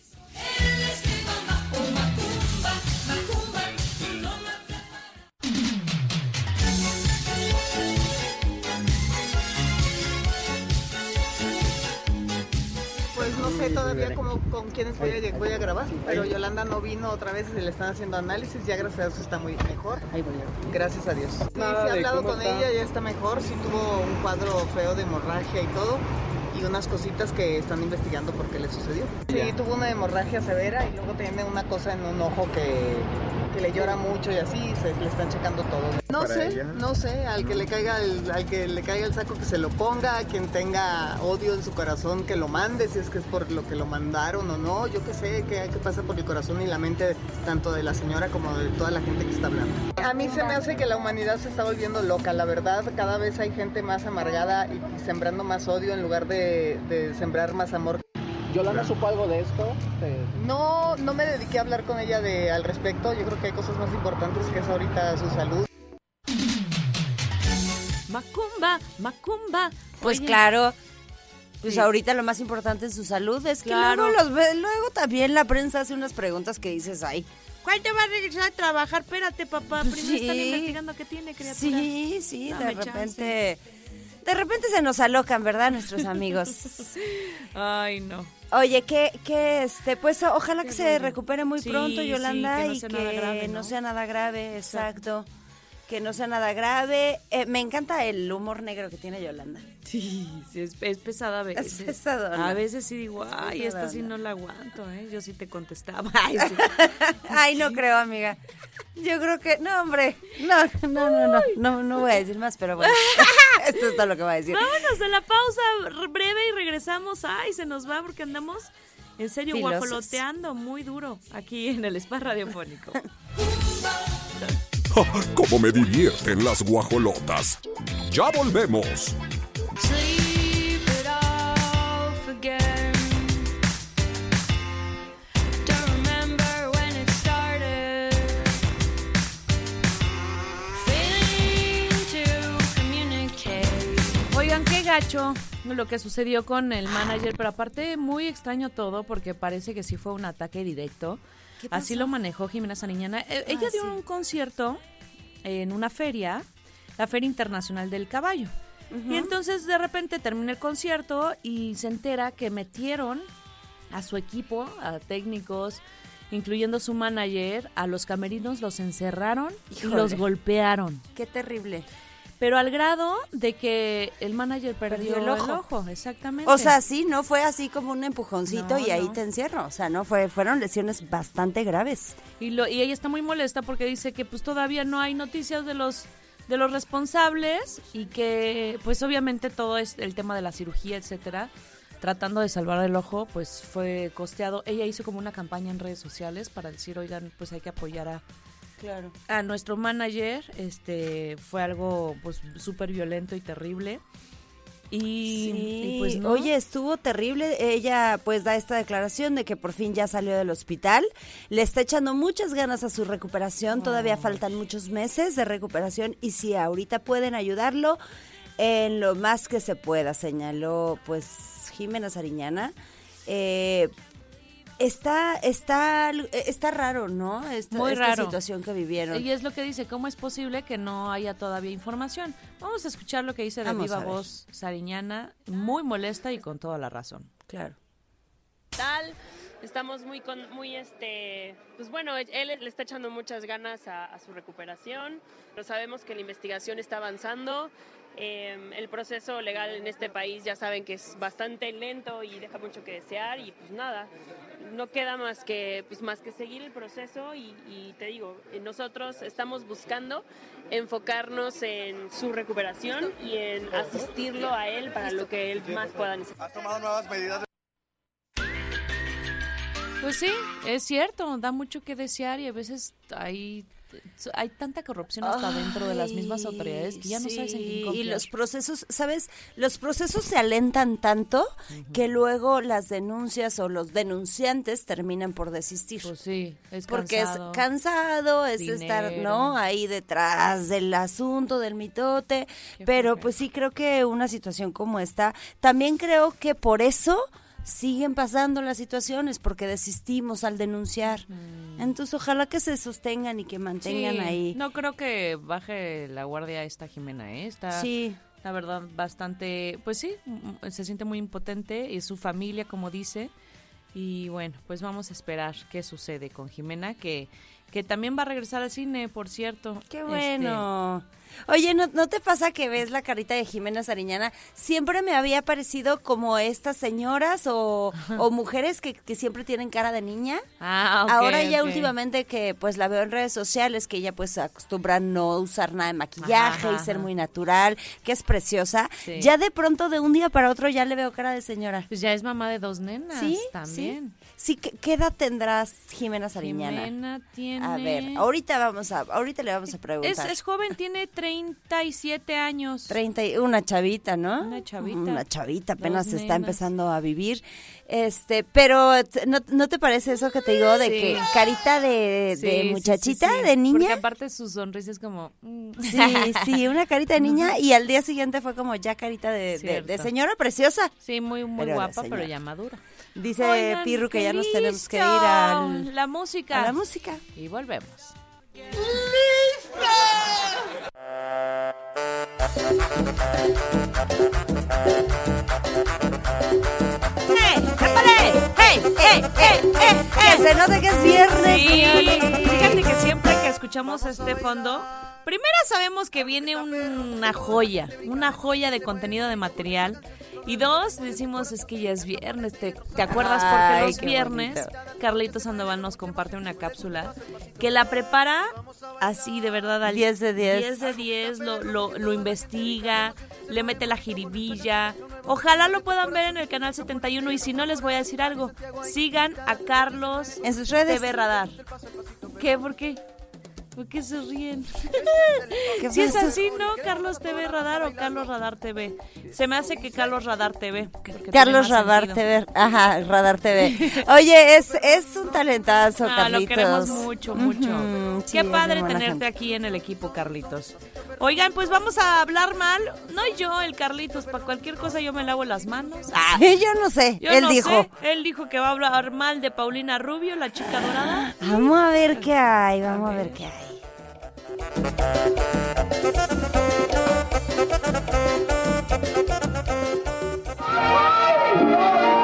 Sé todavía cómo, con quiénes voy a, voy a grabar, pero Yolanda no vino otra vez y le están haciendo análisis, ya gracias a Dios está muy mejor. Gracias a Dios. Sí, sí he hablado con ella, ya está mejor, sí tuvo un cuadro feo de hemorragia y todo, y unas cositas que están investigando por qué le sucedió. Sí, tuvo una hemorragia severa y luego tiene una cosa en un ojo que, que le llora mucho y así, se le están checando todo. No sé, no sé, al que le caiga el, al que le caiga el saco que se lo ponga, a quien tenga odio en su corazón que lo mande, si es que es por lo que lo mandaron o no, yo qué sé, qué, pasa por el corazón y la mente tanto de la señora como de toda la gente que está hablando. A mí se me hace que la humanidad se está volviendo loca, la verdad, cada vez hay gente más amargada y, y sembrando más odio en lugar de, de sembrar más amor. ¿Yolanda supo algo de esto? No, no me dediqué a hablar con ella de, al respecto, yo creo que hay cosas más importantes que es ahorita su salud. Macumba, Macumba. Pues Oye, claro. Pues Sí. ahorita lo más importante es su salud. Es que Claro. luego, los ve- luego también la prensa hace unas preguntas que dices, ay, ¿Cuándo va a regresar a trabajar? Espérate, papá. Pues Primero están sí. investigando qué tiene, criatura. Sí, sí, de repente. De repente se nos alocan, ¿verdad, nuestros amigos? (laughs) Ay, no. Oye, que, que este, pues ojalá que se recupere muy Sí, pronto, sí, Yolanda, que no y que nada grave, no ¿no? sea nada grave, exacto. Que no sea nada grave. Eh, me encanta el humor negro que tiene Yolanda. Sí, sí, es, es pesada a veces. pesadona. A veces sí digo, Es ay, esta sí no la aguanto, ¿eh? Yo sí te contestaba. (laughs) Ay, sí. Ay, no creo, amiga. Yo creo que, no, hombre, no, no, no, no, no, no voy a decir más, pero bueno, (laughs) esto es todo lo que voy a decir. Vámonos a la pausa breve y regresamos. Ay, se nos va porque andamos en serio Filosos. guajoloteando muy duro aquí en el spa radiofónico. (laughs) (laughs) ¡Cómo me divierten las guajolotas! ¡Ya volvemos! Oigan, qué gacho lo que sucedió con el manager, pero aparte muy extraño todo porque parece que sí fue un ataque directo. ¿Qué Así lo manejó Jimena Sariñana. Eh, ella dio sí. un concierto en una feria, la Feria Internacional del Caballo. Y entonces de repente termina el concierto y se entera que metieron a su equipo, a técnicos, incluyendo su manager, a los camerinos los encerraron y los golpearon. Qué terrible. Pero al grado de que el manager perdió, Perdió el ojo. exactamente. O sea, sí, no fue así como un empujoncito No, y ahí no. te encierro. O sea, no fue, fueron lesiones bastante graves. y, lo, y ella está muy molesta porque dice que pues todavía no hay noticias de los de los responsables y que pues obviamente todo es el tema de la cirugía, etcétera, tratando de salvar el ojo, pues fue costeado. Ella hizo como una campaña en redes sociales para decir, oigan, pues hay que apoyar a, Claro. a nuestro manager. Este fue algo pues súper violento y terrible. Y, Sí, y, pues no. oye, estuvo terrible. Ella pues da esta declaración de que por fin ya salió del hospital. Le está echando muchas ganas a su recuperación. Todavía faltan muchos meses de recuperación y si ahorita pueden ayudarlo en lo más que se pueda, señaló pues Jimena Sariñana. Eh, está, está, está raro, ¿no? Esta, Muy esta raro. situación que vivieron. Y es lo que dice, ¿cómo es posible que no haya todavía información? Vamos a escuchar lo que dice de Vamos viva voz Sariñana, muy molesta y con toda la razón. Claro. tal. Estamos muy, con, muy este, pues bueno, él le está echando muchas ganas a, a su recuperación, pero sabemos que la investigación está avanzando. Eh, el proceso legal en este país ya saben que es bastante lento y deja mucho que desear y pues nada, no queda más que, pues más que seguir el proceso y, y te digo, nosotros estamos buscando enfocarnos en su recuperación y en asistirlo a él para lo que él más pueda necesitar. ¿Has tomado nuevas medidas? Pues sí, es cierto, da mucho que desear y a veces hay, hay tanta corrupción hasta dentro de las mismas autoridades que ya no sabes en quién confiar. Y los procesos, ¿sabes? Los procesos se alentan tanto que luego las denuncias o los denunciantes terminan por desistir. Pues sí, es porque cansado. es cansado, es estar. ¿no? Ahí detrás del asunto, del mitote. Qué Pero pues sí creo que una situación como esta, también creo que por eso siguen pasando las situaciones, porque desistimos al denunciar. Entonces ojalá que se sostengan y que mantengan Sí, ahí. No creo que baje la guardia esta Jimena, ¿eh? Está, Sí. la verdad, bastante, pues sí, mm, se siente muy impotente y su familia, como dice. Y bueno, pues vamos a esperar qué sucede con Jimena, que, que también va a regresar al cine, por cierto. Qué Este, bueno. Oye, ¿no, ¿no te pasa que ves la carita de Jimena Sariñana? Siempre me había parecido como estas señoras o, o mujeres que, que siempre tienen cara de niña. Ah, Ahora ya últimamente que pues la veo en redes sociales, que ella pues acostumbra no usar nada de maquillaje Ajá, y ser ajá. muy natural, que es preciosa. Sí. Ya de pronto de un día para otro ya le veo cara de señora. Pues ya es mamá de dos nenas ¿Sí? también. Sí, ¿qué, qué edad tendrás Jimena Sariñana? Jimena tiene... A ver, ahorita vamos a, ahorita le vamos a es, preguntar. es joven, tiene 37 años. 30 y una chavita, ¿no? Una chavita. Una chavita, apenas está empezando a vivir. Este, pero ¿no, no te parece eso que te digo de Sí. que carita de, Sí, de sí, sí, muchachita, sí. de Porque niña? aparte su sonrisa es como... mm. Sí, sí, una carita de (laughs) niña y al día siguiente fue como ya carita de, de- señora preciosa. Sí, muy, muy Pero guapa, pero ya madura. Dice Oigan, Pirru que ya nos tenemos que ir listo. al, La música. a la música. Y volvemos. ¡Hey! ¡Hey! ¡Hey! ¡Hey! ¡Hey! ¡Que se note que es viernes! Sí, fíjate que siempre que escuchamos este fondo, primero sabemos que viene una joya, una joya de contenido de material. Y dos, decimos es que ya es viernes. ¿Te, te acuerdas? Porque Ay, los viernes bonito. Carlitos Sandoval nos comparte una cápsula que la prepara así, de verdad, al 10 de 10. 10 de 10, lo, lo, lo investiga, le mete la jiribilla. Ojalá lo puedan ver en el canal 71 y si no les voy a decir algo, sigan a Carlos En sus redes. TV Radar. ¿Qué? ¿Por qué? ¿Por qué se ríen? (laughs) (laughs) ¿Qué Si es así, ¿no? Carlos TV Radar o Carlos Radar TV. Se me hace que Carlos Radar TV. Carlos Radar sentido. TV. Ajá, Radar TV. Oye, es, es un talentazo, Ah, Carlitos. lo queremos mucho, mucho. Sí, Qué padre tenerte gente. aquí en el equipo, Carlitos. Oigan, pues vamos a hablar mal. No yo, el Carlitos. Para cualquier cosa yo me lavo las manos. Ah, Sí, yo no sé. yo Él no dijo. sé. Él dijo que va a hablar mal de Paulina Rubio, la chica dorada. Vamos a ver qué hay, vamos a ver qué hay. ¡Ya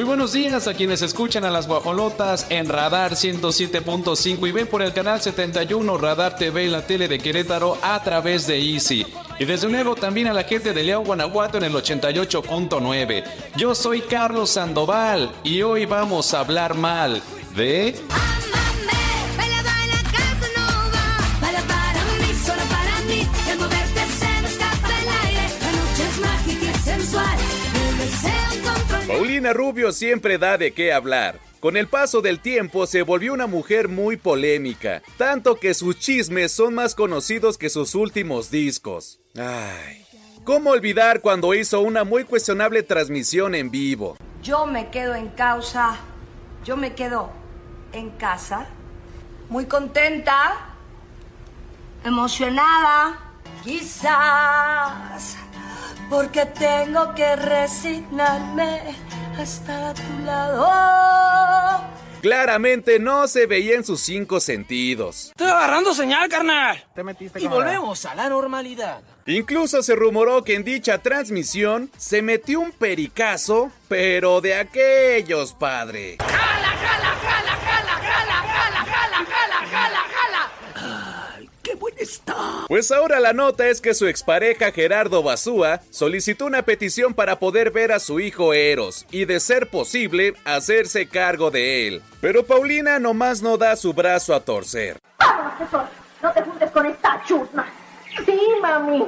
Muy buenos días a quienes escuchan a las guajolotas en Radar 107.5 y ven por el canal 71 Radar TV en la tele de Querétaro a través de Easy. Y desde luego también a la gente de León, Guanajuato en el 88.9. Yo soy Carlos Sandoval y hoy vamos a hablar mal de... Paulina Rubio siempre da de qué hablar. Con el paso del tiempo se volvió una mujer muy polémica, tanto que sus chismes son más conocidos que sus últimos discos. Ay, ¿cómo olvidar cuando hizo una muy cuestionable transmisión en vivo? Yo me quedo en causa, yo me quedo en casa, muy contenta, emocionada, quizás porque tengo que resignarme a estar a tu lado. Claramente no se veía en sus cinco sentidos. Estoy agarrando señal, carnal. Te metiste Y volvemos a la normalidad. Incluso se rumoró que en dicha transmisión se metió un pericazo, pero de aquellos, padre. ¡Qué buen está! Pues ahora la nota es que su expareja Gerardo Basúa solicitó una petición para poder ver a su hijo Eros y de ser posible hacerse cargo de él. Pero Paulina nomás no da su brazo a torcer. Vamos, no te juntes con esta chusma. Sí, mami.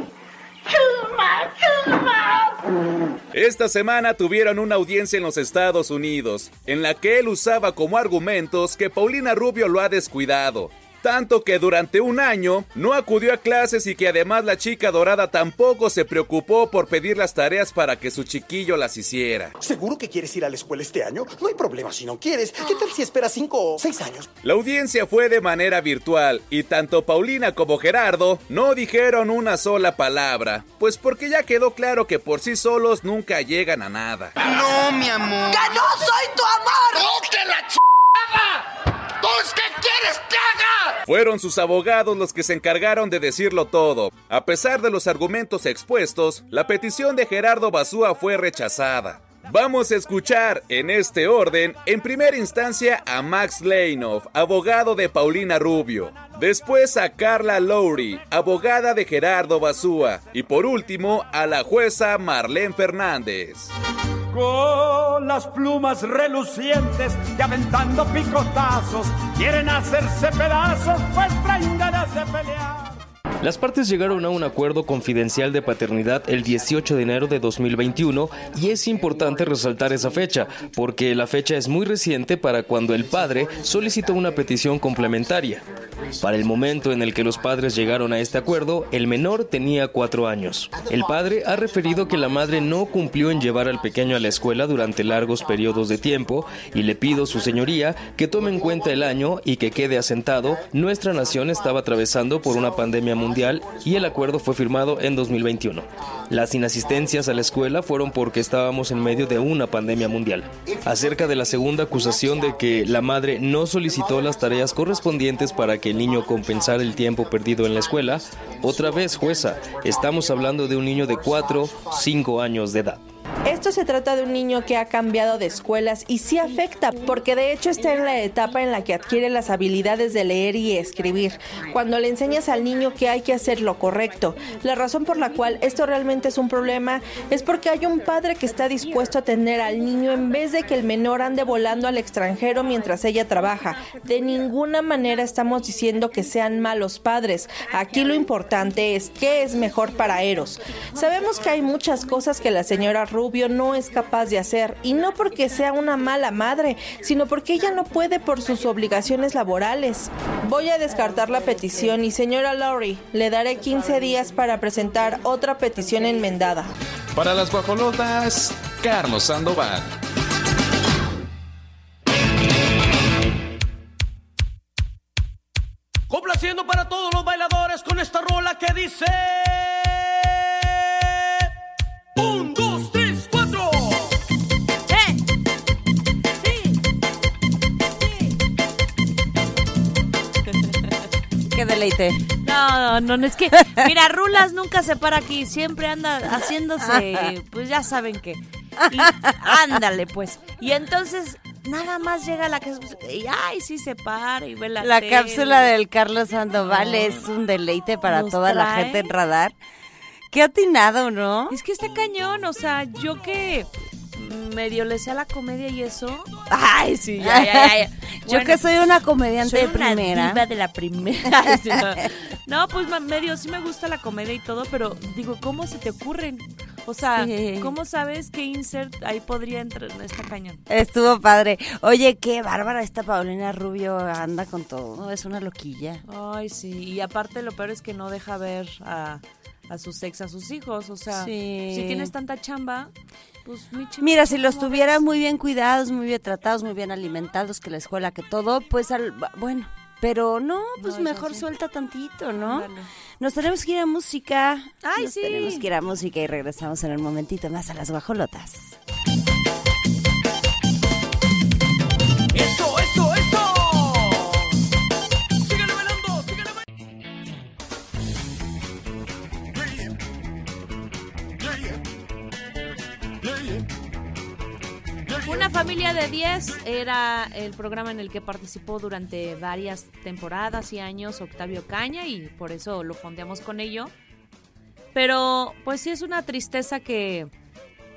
Esta semana tuvieron una audiencia en los Estados Unidos, en la que él usaba como argumentos que Paulina Rubio lo ha descuidado. Tanto que durante un año no acudió a clases y que además la chica dorada tampoco se preocupó por pedir las tareas para que su chiquillo las hiciera. ¿Seguro que quieres ir a la escuela este año? No hay problema si no quieres. ¿Qué tal si esperas cinco o seis años? La audiencia fue de manera virtual y tanto Paulina como Gerardo no dijeron una sola palabra, pues porque ya quedó claro que por sí solos nunca llegan a nada. No, mi amor. ¡Que no soy tu amor! ¡No te la ch... Fueron sus abogados los que se encargaron de decirlo todo. A pesar de los argumentos expuestos, la petición de Gerardo Basúa fue rechazada. Vamos a escuchar en este orden, en primera instancia a Max Leinoff, abogado de Paulina Rubio. Después a Carla Lowry, abogada de Gerardo Basúa. Y por último a la jueza Marlene Fernández. Con las plumas relucientes y aventando picotazos, quieren hacerse pedazos, pues traen ganas pelear. Las partes llegaron a un acuerdo confidencial de paternidad el 18 de enero de 2021 y es importante resaltar esa fecha porque la fecha es muy reciente para cuando el padre solicitó una petición complementaria. Para el momento en el que los padres llegaron a este acuerdo, el menor tenía cuatro años. El padre ha referido que la madre no cumplió en llevar al pequeño a la escuela durante largos periodos de tiempo y le pido, su señoría, que tome en cuenta el año y que quede asentado, nuestra nación estaba atravesando por una pandemia mundial y el acuerdo fue firmado en 2021. Las inasistencias a la escuela fueron porque estábamos en medio de una pandemia mundial. Acerca de la segunda acusación de que la madre no solicitó las tareas correspondientes para que el niño compensara el tiempo perdido en la escuela, otra vez jueza, estamos hablando de un niño de 4, 5 años de edad. Esto se trata de un niño que ha cambiado de escuelas y sí afecta, porque de hecho está en la etapa en la que adquiere las habilidades de leer y escribir, cuando le enseñas al niño que hay que hacer lo correcto. La razón por la cual esto realmente es un problema es porque hay un padre que está dispuesto a tener al niño en vez de que el menor ande volando al extranjero mientras ella trabaja. De ninguna manera estamos diciendo que sean malos padres. Aquí lo importante es qué es mejor para Eros. Sabemos que hay muchas cosas que la señora Rubio no es capaz de hacer y no porque sea una mala madre, sino porque ella no puede por sus obligaciones laborales. Voy a descartar la petición y señora Lowry, le daré 15 días para presentar otra petición enmendada. Para las guajolotas, Carlos Sandoval. Complaciendo para todos los bailadores con esta rola que dice. Deleite. No, no, no, es que, mira, Rulas nunca se para aquí, siempre anda haciéndose, pues ya saben qué. Y ándale, pues. Y entonces, nada más llega la que y ay, sí se para y ve la La tele. cápsula del Carlos Sandoval No. es un deleite para Nos toda la gente en radar. Qué atinado, ¿no? Es que está cañón, o sea, yo que medio le sé a la comedia y eso. Ay, sí, ya, ya, ya, ya. Yo que soy una comediante soy de una primera. diva de la primera. (laughs) no, pues medio sí me gusta la comedia y todo, pero digo, ¿cómo se te ocurren? O sea, Sí. ¿cómo sabes qué insert ahí podría entrar en esta cañón? Estuvo padre. Oye, qué bárbara esta Paulina Rubio anda con todo. Es una loquilla. Ay, sí. Y aparte lo peor es que no deja ver a, a sus ex, a sus hijos. O sea, Sí. si tienes tanta chamba, pues Mira, si los ¿cómo tuviera ves? muy bien cuidados, muy bien tratados, muy bien alimentados, que la escuela, que todo, pues al, bueno, pero no, pues No, mejor suelta tantito, ¿no? Nos tenemos que ir a música. Ay, Nos sí. tenemos que ir a música y regresamos en un momentito más a las guajolotas. Familia de 10 era el programa en el que participó durante varias temporadas y años Octavio Caña y por eso lo fondeamos con ello. Pero pues sí es una tristeza que,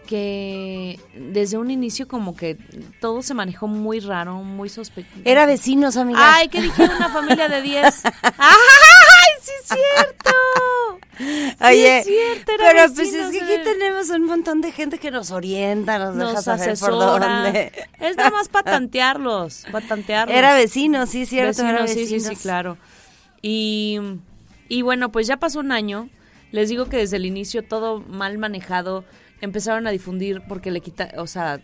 que desde un inicio como que todo se manejó muy raro, muy sospechoso. Era vecinos, amiga. Ay, ¿qué dije? Una familia de 10. (laughs) ¡Ay, sí es cierto! Sí Oye, es cierto, era pero pues vecinos, es que aquí tenemos un montón de gente que nos orienta, nos, deja nos saber por dónde. Es nada más para (laughs) tantearlos, para tantearlos. Era vecino, sí, cierto, era Vecinos, sí, sí, sí, vecinos. claro. Y, y bueno, pues ya pasó un año. Les digo que desde el inicio todo mal manejado. Empezaron a difundir porque le quita, o sea,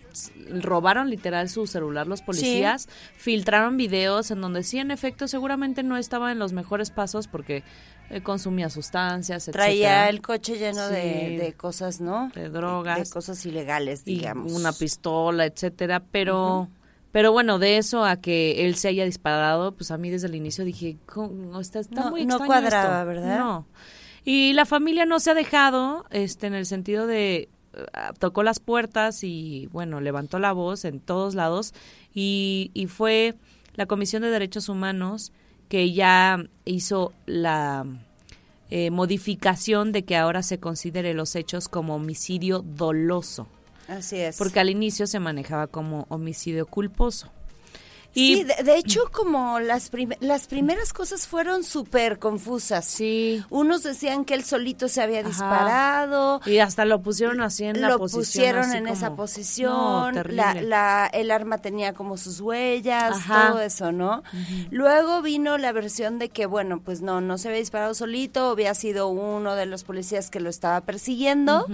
robaron literal su celular los policías, filtraron videos en donde sí, en efecto, seguramente no estaba en los mejores pasos porque eh, consumía sustancias, Traía etcétera. el coche lleno de, Sí. de cosas, ¿no? De drogas. De cosas ilegales, y digamos. una pistola, etcétera, pero pero bueno, de eso a que él se haya disparado, pues a mí desde el inicio dije, ¿cómo? está, está No- muy no extraño cuadraba, esto". ¿verdad? No. Y la familia no se ha dejado, este, en el sentido de eh, tocó las puertas y bueno, levantó la voz en todos lados y, y fue la Comisión de Derechos Humanos que ya hizo la eh, modificación de que ahora se considere los hechos como homicidio doloso. Así es. Porque al inicio se manejaba como homicidio culposo. Y sí, de, de hecho, como las, prim- las primeras cosas fueron súper confusas. Sí. Unos decían que él solito se había disparado. Y hasta lo pusieron así en la lo posición. pusieron así en esa posición, No, la, terrible. la- el arma tenía como sus huellas, Ajá. todo eso, ¿no? Luego vino la versión de que, bueno, pues no, no se había disparado solito, había sido uno de los policías que lo estaba persiguiendo,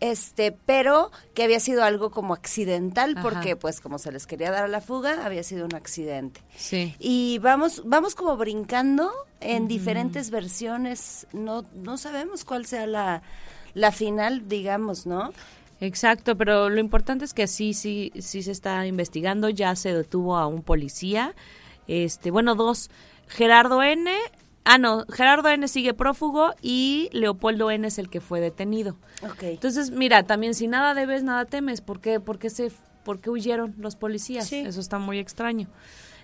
este, pero que había sido algo como accidental, Ajá. porque pues como se les quería dar a la fuga, había sido un accidente. Sí. Y vamos, vamos como brincando en diferentes versiones, no, no sabemos cuál sea la, la final, digamos, ¿no? Exacto, pero lo importante es que sí, sí, sí se está investigando. Ya se detuvo a un policía, este, bueno, dos, Gerardo N. Ah, no, Gerardo N sigue prófugo y Leopoldo N es el que fue detenido. Ok. Entonces, mira, también si nada debes, nada temes. ¿Por qué, por qué, se, por qué huyeron los policías? Eso está muy extraño.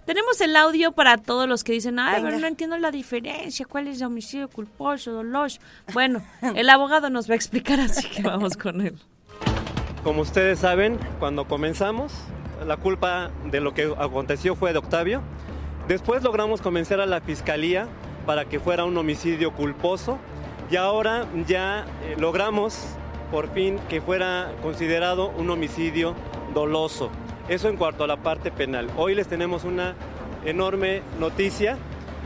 Tenemos el audio para todos los que dicen, ay, pero no entiendo la diferencia, cuál es el homicidio culposo, doloso. Bueno, el abogado nos va a explicar, así que vamos con él. Como ustedes saben, cuando comenzamos, la culpa de lo que aconteció fue de Octavio. Después logramos convencer a la fiscalía para que fuera un homicidio culposo y ahora ya eh, logramos por fin que fuera considerado un homicidio doloso. Eso en cuanto a la parte penal. Hoy les tenemos una enorme noticia.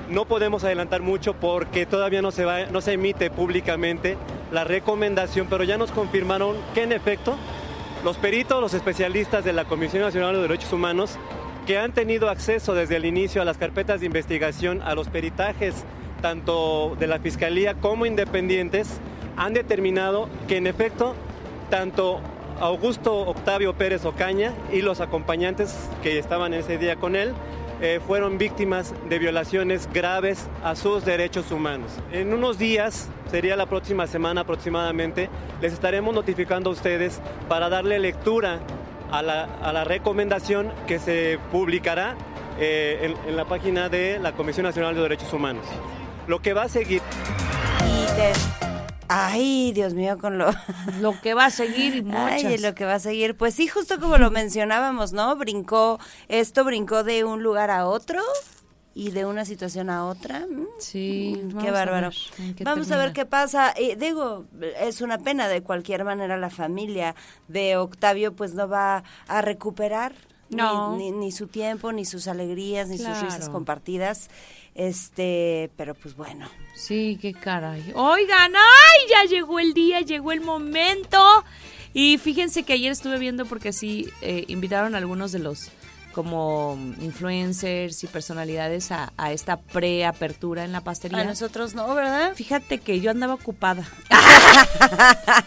No podemos adelantar mucho porque todavía no se, va, no se emite públicamente la recomendación, pero ya nos confirmaron que en efecto los peritos, los especialistas de la Comisión Nacional de Derechos Humanos, que han tenido acceso desde el inicio a las carpetas de investigación, a los peritajes tanto de la Fiscalía como independientes, han determinado que en efecto tanto Augusto Octavio Pérez Ocaña y los acompañantes que estaban ese día con él eh, fueron víctimas de violaciones graves a sus derechos humanos. En unos días, sería la próxima semana aproximadamente, les estaremos notificando a ustedes para darle lectura a la, a la recomendación que se publicará eh, en, en la página de la Comisión Nacional de Derechos Humanos. Lo que va a seguir... Ay, Dios mío, con lo... Lo que va a seguir y (laughs) muchas. Ay, lo que va a seguir. Pues sí, justo como lo mencionábamos, ¿no? Brincó, esto brincó de un lugar a otro. y de una situación a otra. mm, Sí, mm, qué bárbaro. Vamos a ver qué pasa. Y digo, es una pena de cualquier manera la familia de Octavio pues no va a recuperar ni- No. ni, ni su tiempo, ni sus alegrías, ni sus risas compartidas. Este, pero pues bueno. Sí, qué caray. Oigan, ¡ay! Ya llegó el día, llegó el momento. Y fíjense que ayer estuve viendo porque sí, eh, invitaron a algunos de los como influencers y personalidades a, a esta preapertura en la pastería. A nosotros no, ¿verdad? Fíjate que yo andaba ocupada. (laughs)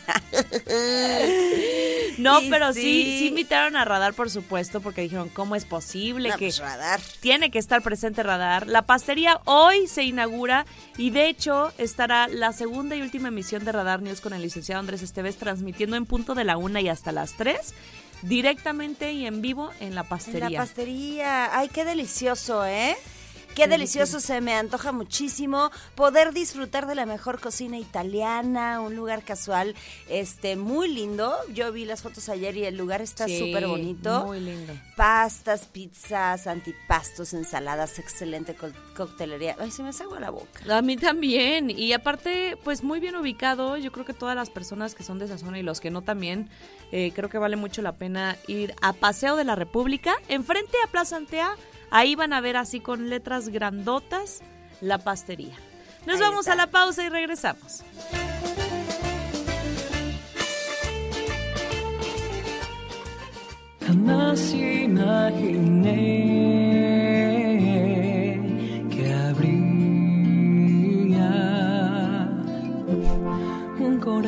no, pero sí. sí. sí, invitaron a Radar, por supuesto, porque dijeron, ¿cómo es posible No, que pues, Radar. tiene que estar presente Radar? La pastería hoy se inaugura y de hecho estará la segunda y última emisión de Radar News con el licenciado Andrés Esteves transmitiendo en punto de la una y hasta las tres directamente y en vivo en la En pastería. la pastería. Ay, qué delicioso, ¿eh? Qué delicioso, se me antoja muchísimo poder disfrutar de la mejor cocina italiana, un lugar casual, este, muy lindo. Yo vi las fotos ayer y el lugar está Sí, súper bonito. Muy lindo. Pastas, pizzas, antipastos, ensaladas, excelente co- coctelería. Ay, se me hace agua la boca. A mí también. Y aparte, pues muy bien ubicado. Yo creo que todas las personas que son de esa zona y los que no también, eh, creo que vale mucho la pena ir a Paseo de la República, enfrente a Plaza Antea. Ahí van a ver así con letras grandotas la pastería. Nos Ahí vamos está. a la pausa y regresamos. Jamás imaginé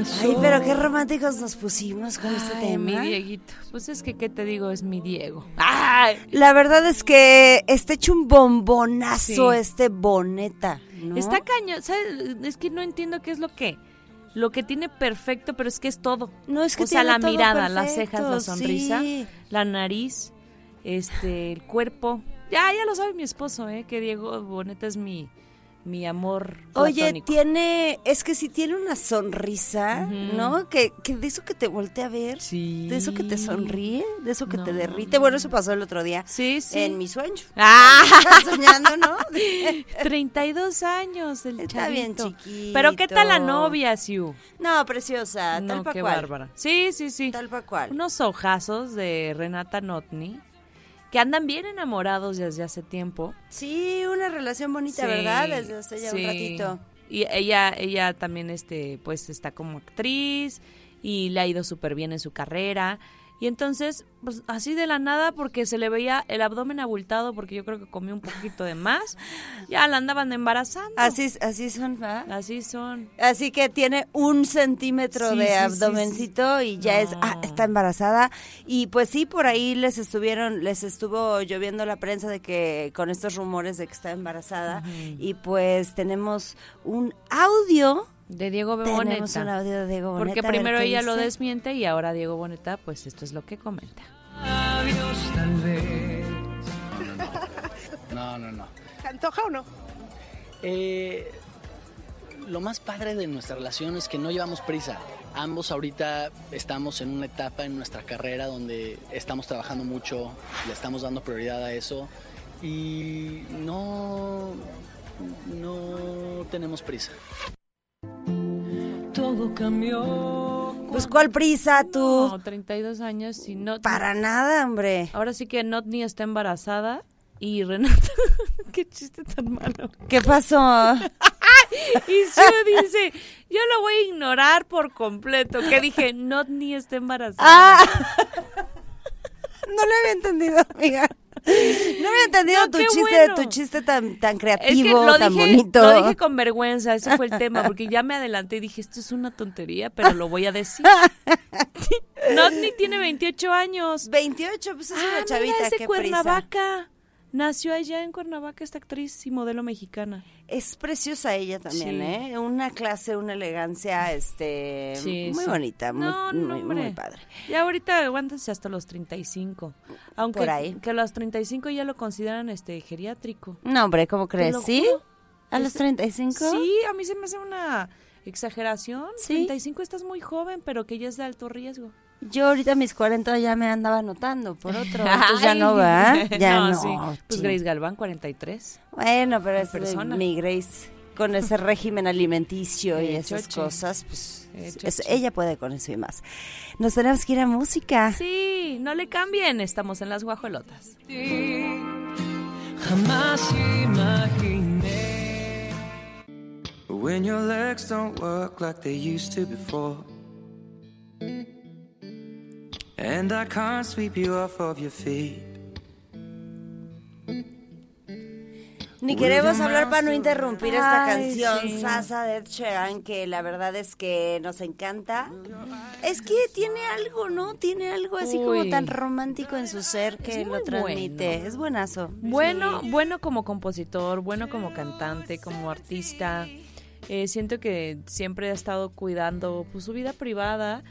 corazón. Ay, pero qué románticos nos pusimos con este Ay, mi tema. Dieguito. Pues es que, ¿qué te digo? Es mi Diego. ¡Ay! La verdad es que está hecho un bombonazo Sí. este boneta. ¿no? Está cañón, ¿sabes? Es que no entiendo qué es lo que lo que tiene perfecto, pero es que es todo. No, es que o sea, tiene la todo mirada, las cejas, la sonrisa, sí. la nariz, este, el cuerpo. Ya, ya lo sabe mi esposo, eh, que Diego Boneta es mi mi amor Oye, tiene, es que si tiene una sonrisa. ¿no? Que, que de eso que te voltea a ver, Sí. de eso que te sonríe, de eso que te derrite. Bueno, eso pasó el otro día Sí, sí. en mi sueño. Ah. Soñando, ¿no? (laughs) 32 años el Está bien chiquito. Pero ¿qué tal la novia, Siu? No, preciosa, No, tal pa' qué cual. bárbara. Sí, sí, sí. Tal pa' cual. Unos ojazos de Renata Notni, que andan bien enamorados desde hace tiempo. Sí, una relación bonita, Sí, ¿verdad? Desde hace ya un ratito. Y ella, ella también, este, pues, está como actriz y le ha ido súper bien en su carrera. Y entonces, pues, así de la nada, porque se le veía el abdomen abultado, porque yo creo que comió un poquito de más, ya la andaban embarazando. Así, así son, ¿verdad? Así son. Así que tiene un centímetro Sí, de sí, sí, abdomencito y ya es, ah, está embarazada. Y pues sí, por ahí les estuvieron, les estuvo lloviendo la prensa de que con estos rumores de que está embarazada. Y pues tenemos un audio. De Diego Tenemos Boneta. un audio de Diego Boneta. Porque primero ella lo desmiente y ahora Diego Boneta, pues esto es lo que comenta. Adiós, tal vez. No, no, no. ¿Se antoja o no? Eh, lo más padre de nuestra relación es que no llevamos prisa. Ambos ahorita estamos en una etapa en nuestra carrera donde estamos trabajando mucho, le estamos dando prioridad a eso y no, no tenemos prisa. Todo cambió. Pues cuál prisa tú. No, 32 años y no... Para nada, hombre. Ahora sí que Notni está embarazada y Renata... (laughs) Qué chiste tan malo. ¿Qué pasó? (laughs) Y Sue dice, yo lo voy a ignorar por completo. Que dije, Notni está embarazada. Ah. (laughs) No lo había entendido, amiga. (laughs) No había entendido No, tu chiste, bueno. tu chiste tan, tan Es que creativo, tan dije, bonito. lo dije con vergüenza, ese fue el tema, porque ya me adelanté y dije, esto es una tontería, pero lo voy a decir. (laughs) Notni tiene 28 años. 28, pues es Ah, una mira, chavita, es de qué Cuernavaca. Nació allá en Cuernavaca esta actriz y modelo mexicana. Es preciosa ella también, Sí. ¿eh? Una clase, una elegancia, este, Sí, muy sí. bonita, muy, No, muy, muy padre. Ya ahorita aguántense hasta los 35. Aunque Por ahí. que a los 35 ya lo consideran este geriátrico. No, hombre, ¿cómo crees? ¿Sí? juro. ¿A los Es- 35? Sí, a mí se me hace una exageración. Sí. 35 estás muy joven, pero que ya es de alto riesgo. Yo ahorita a mis 40 ya me andaba anotando por otro, (laughs) entonces ya no va, ya no. sí. Pues. Grace Galván, 43. Bueno, pero es persona. mi Grace con ese (laughs) régimen alimenticio y Eh, esas cosas, pues Eh, es- ella puede con eso y más. Nos tenemos que ir a música. Sí, no le cambien, estamos en las guajolotas. Jamás imaginé. When your legs don't work like they used to before. And I can't sweep you off of your feet. Ni queremos hablar para no interrumpir esta Ay, canción sí. Sasa de Sheeran, que la verdad es que nos encanta. Es que tiene algo, ¿no? Tiene algo así como tan romántico en su ser que lo transmite. bueno. Es buenazo. Bueno, Sí. bueno como compositor, bueno como cantante, como artista. Eh, siento que siempre ha estado cuidando pues, su vida privada.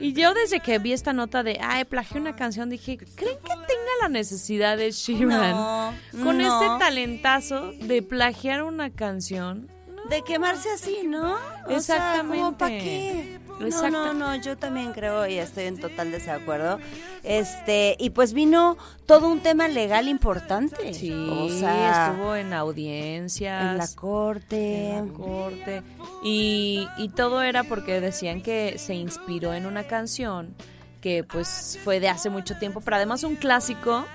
Y yo desde que vi esta nota de, ay, plagié una canción, dije, ¿creen que tenga la necesidad de Sheeran No, con no. este talentazo de plagiar una canción? De quemarse así, ¿no? O sea, ¿como pa' qué? No, no, no, yo también creo y estoy en total desacuerdo. Este, y pues vino todo un tema legal importante. Sí, o sea, estuvo en audiencias. en la corte. en la corte. Y, y todo era porque decían que se inspiró en una canción que pues fue de hace mucho tiempo, pero además un clásico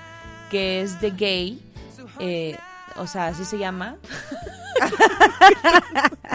que es de gay. eh, o sea, así se llama. (laughs) (laughs)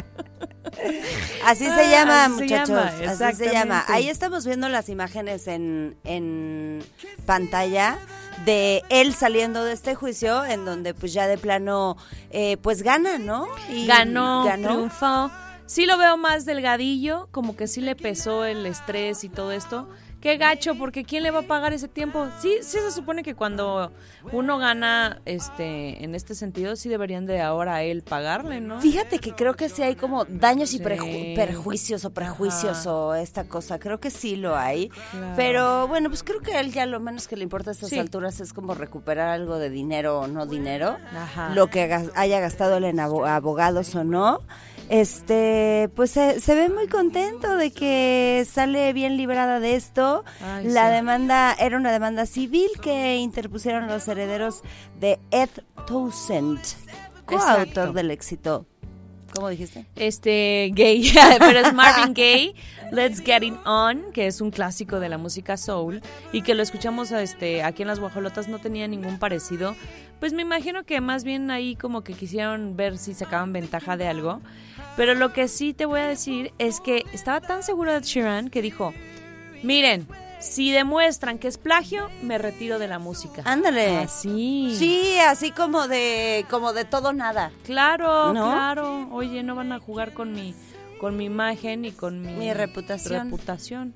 Así se Ah, llama, así se muchachos. llama, así se llama. Ahí estamos viendo las imágenes en, en pantalla de él saliendo de este juicio, en donde pues ya de plano, eh, pues gana, ¿no? Y ganó, triunfó. Sí lo veo más delgadillo, como que sí le pesó el estrés y todo esto. Qué gacho, porque ¿quién le va a pagar ese tiempo? Sí, sí se supone que cuando uno gana, este, en este sentido, sí deberían de ahora a él pagarle, ¿no? Fíjate que creo que sí hay como daños y Sí. preju- perjuicios o prejuicios Ajá. o esta cosa. Creo que sí lo hay. Claro. Pero bueno, pues creo que a él ya lo menos que le importa a estas Sí. alturas es como recuperar algo de dinero o no dinero. Ajá. Lo que haya gastado él en abo- abogados o no. Este, pues se, se ve muy contento de que sale bien librada de esto. Ay, La sí. demanda era una demanda civil que interpusieron los herederos de Ed Townsend, coautor del éxito. ¿Cómo dijiste? Este, gay, (laughs) pero es Marvin Gaye, Let's Get It On, que es un clásico de la música soul y que lo escuchamos este, aquí en Las Guajolotas, no tenía ningún parecido. Pues me imagino que más bien ahí como que quisieron ver si sacaban ventaja de algo. Pero lo que sí te voy a decir es que estaba tan seguro de Sheeran que dijo, miren, si demuestran que es plagio, me retiro de la música. Ándale. Así. Sí, así como de como de todo nada. Claro, ¿No? claro. Oye, no van a jugar con mi con mi imagen y con mi, Mi reputación. reputación.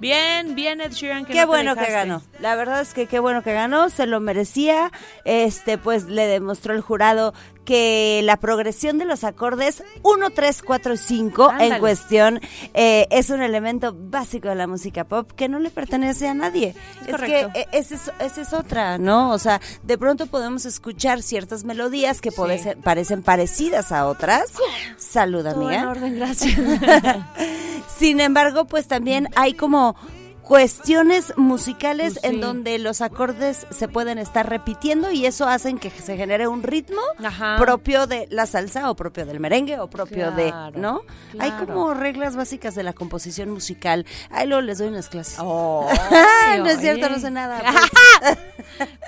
Bien, bien Ed Sheeran que Qué no bueno que ganó. La verdad es que qué bueno que ganó, se lo merecía. Este, pues le demostró el jurado que la progresión de los acordes 1, 3, 4 y 5 en cuestión eh, es un elemento básico de la música pop que no le pertenece a nadie. Es que eh, esa es, es otra, ¿no? O sea, de pronto podemos escuchar ciertas melodías que parecen parecidas a otras. Salud, Todo amiga. en orden, gracias. (laughs) Sin embargo, pues también hay como cuestiones musicales Pues sí. en donde los acordes se pueden estar repitiendo y eso hacen que se genere un ritmo Ajá. propio de la salsa o propio del merengue o propio Claro, de, ¿no? Hay como reglas básicas de la composición musical. Ahí luego les doy unas clases. (laughs) Ay, no es cierto, no sé nada. (laughs) pues.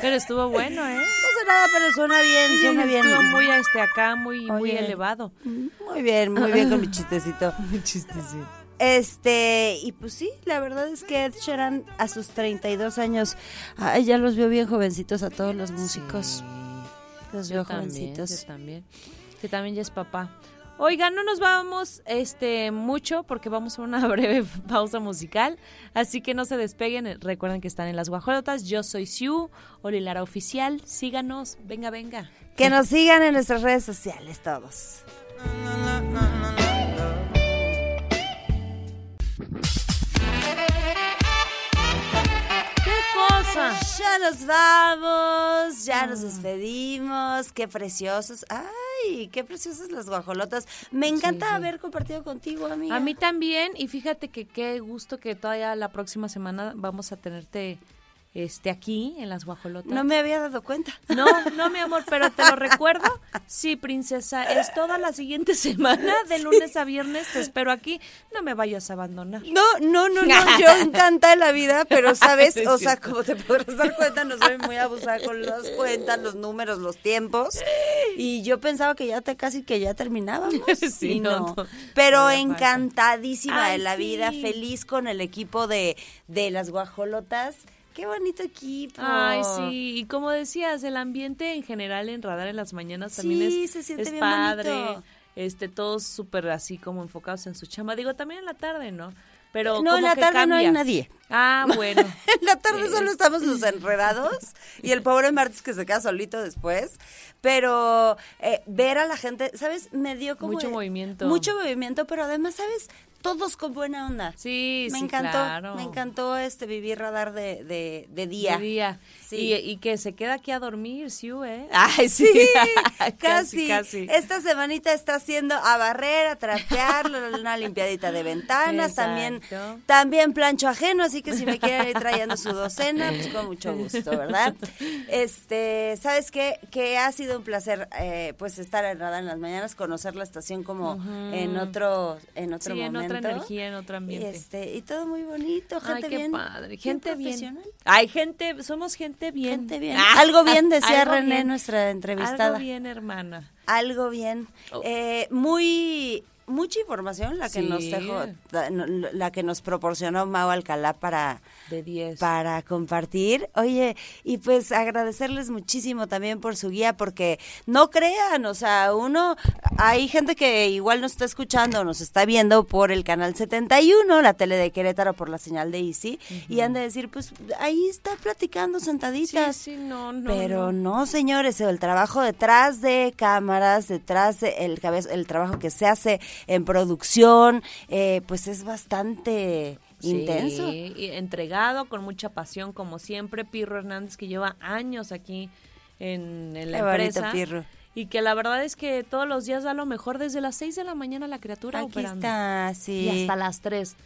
Pero estuvo bueno, ¿eh? No sé nada, pero suena bien, suena bien. Estuvo muy este acá, muy muy elevado. Muy bien, muy bien con mi chistecito. (laughs) Mi chistecito. Este, y pues sí, la verdad es que Ed Sheeran a sus 32 años, ay, ya los vio bien jovencitos a todos los músicos. Los vio Yo también, jovencitos. yo también. Que también ya es papá. Oigan, no nos vamos este mucho porque vamos a una (laughs) breve pausa musical, así que no se despeguen. Recuerden que están en las guajolotas. Yo soy Siu, Oli Lara Oficial. Síganos, venga, venga. Que nos sigan en nuestras redes sociales todos. ¿Qué cosa? hermosa. Ya nos vamos, ya nos despedimos. Qué preciosos. Ay, qué preciosas las guajolotas. Me encanta haber compartido contigo, amiga. A mí también, y fíjate que qué gusto que todavía la próxima semana vamos a tenerte este aquí en las guajolotas. No me había dado cuenta. No, no, mi amor, pero te lo recuerdo. Sí, princesa, es toda la siguiente semana, de lunes a viernes, te espero aquí. No me vayas a abandonar. No, no, no, no, yo (laughs) encanta la vida, pero sabes, o sea, como te podrás dar cuenta, no soy muy abusada con las cuentas, los números, los tiempos. Y yo pensaba que ya te casi que ya terminábamos. (laughs) Sí, y no, no. no. Pero encantadísima Ay, de la vida, feliz con el equipo de, de las guajolotas. Qué bonito equipo. Ay, sí, y como decías, el ambiente en general en Radar en las mañanas también Sí, es, se siente es bien padre. bonito. Este, todos súper así como enfocados en su chamba. Digo, también en la tarde, ¿no? Pero No, en la que tarde no hay cambia. nadie. Ah, (laughs) bueno. En la tarde solo estamos los enredados (laughs) y el pobre Martes que se queda solito después. Pero eh, ver a la gente, ¿sabes? Me dio como... Mucho movimiento. Mucho movimiento, pero además, ¿sabes? Todos con buena onda. Sí, me sí, encantó, claro. me encantó este vivir radar de, de, de día. De día. Sí. Y, y que se queda aquí a dormir, sí, ¿eh? (laughs) Ay, sí, (laughs) casi, casi, casi. Esta semanita está haciendo a barrer, a trapear, una limpiadita de ventanas, también, Exacto. también plancho ajeno, así que si me quieren ir trayendo su docena, pues con mucho gusto, ¿verdad? Este, ¿sabes qué? Que ha sido un placer, eh, pues estar en Radar en las mañanas, conocer la estación como en otro, en otro Sí, en momento. Otra energía, en otro ambiente. Y, este, y todo muy bonito, gente Ay, qué bien, padre. Gente bien. profesional. Ay, gente, somos gente bien. Gente bien. Ah, Algo bien, decía algo René, bien. nuestra entrevistada. Algo bien, hermana. Algo bien. Oh. Eh, muy mucha información la que Sí. nos dejó, la, que nos proporcionó Mau Alcalá para De 10. para compartir. Oye, y pues agradecerles muchísimo también por su guía, porque no crean, o sea, uno, hay gente que igual nos está escuchando, nos está viendo por el canal 71, la tele de Querétaro por la señal de Easy, y han de decir, pues ahí está platicando sentaditas. Sí, sí, no, no, Pero no. no, señores, el trabajo detrás de cámaras, detrás de el, el trabajo que se hace en producción, eh, pues es bastante intenso. Sí, y entregado, con mucha pasión, como siempre. Pirro Hernández, que lleva años aquí en, en la Qué bonito, empresa. Pirro. Y que la verdad es que todos los días da lo mejor desde las 6 de la mañana la criatura Aquí operando. está, sí. Y hasta las 3.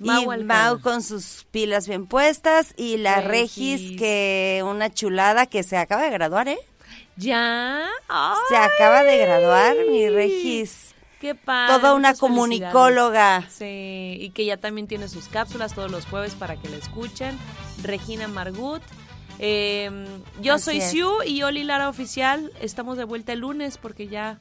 y Mau con sus pilas bien puestas y la Regis, Regis. que una chulada que se acaba de graduar, ¿eh? ¿Ya? Se acaba de graduar, mi Regis. Qué padre. Toda una comunicóloga. Sí, y que ya también tiene sus cápsulas todos los jueves para que la escuchen. Regina Margut. Eh, yo Así soy es. Siu y Oli Lara Oficial. Estamos de vuelta el lunes porque ya...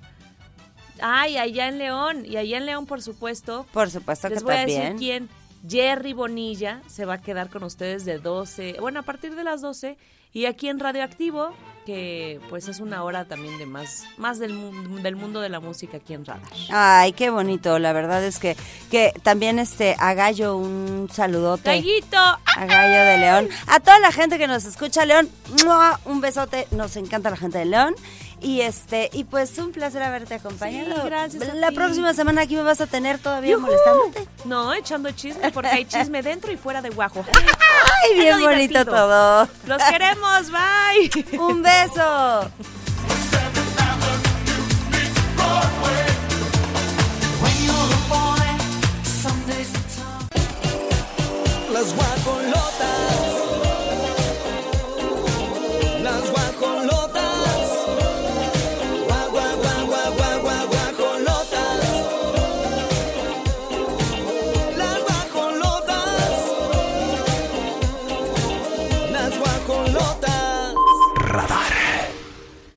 Ay, allá en León. Y allá en León, por supuesto. Por supuesto Les que voy a decir quién. Jerry Bonilla se va a quedar con ustedes de 12, bueno, a partir de las 12. Y aquí en Radioactivo, que pues es una hora también de más, más del, del mundo de la música aquí en Radar. Ay, qué bonito. La verdad es que, que también este a Gallo un saludote. Gallito. A Gallo de León. A toda la gente que nos escucha, León, un besote. Nos encanta la gente de León. Y este, y pues un placer haberte acompañado. Sí, gracias La próxima semana aquí me vas a tener todavía ¡Yujú! molestándote. No, echando chisme porque hay chisme dentro y fuera de Guajo. (laughs) Ay, bien bonito divertido. todo. Los queremos, bye. (laughs) Un beso. Las guajolotas. Las guajolotas.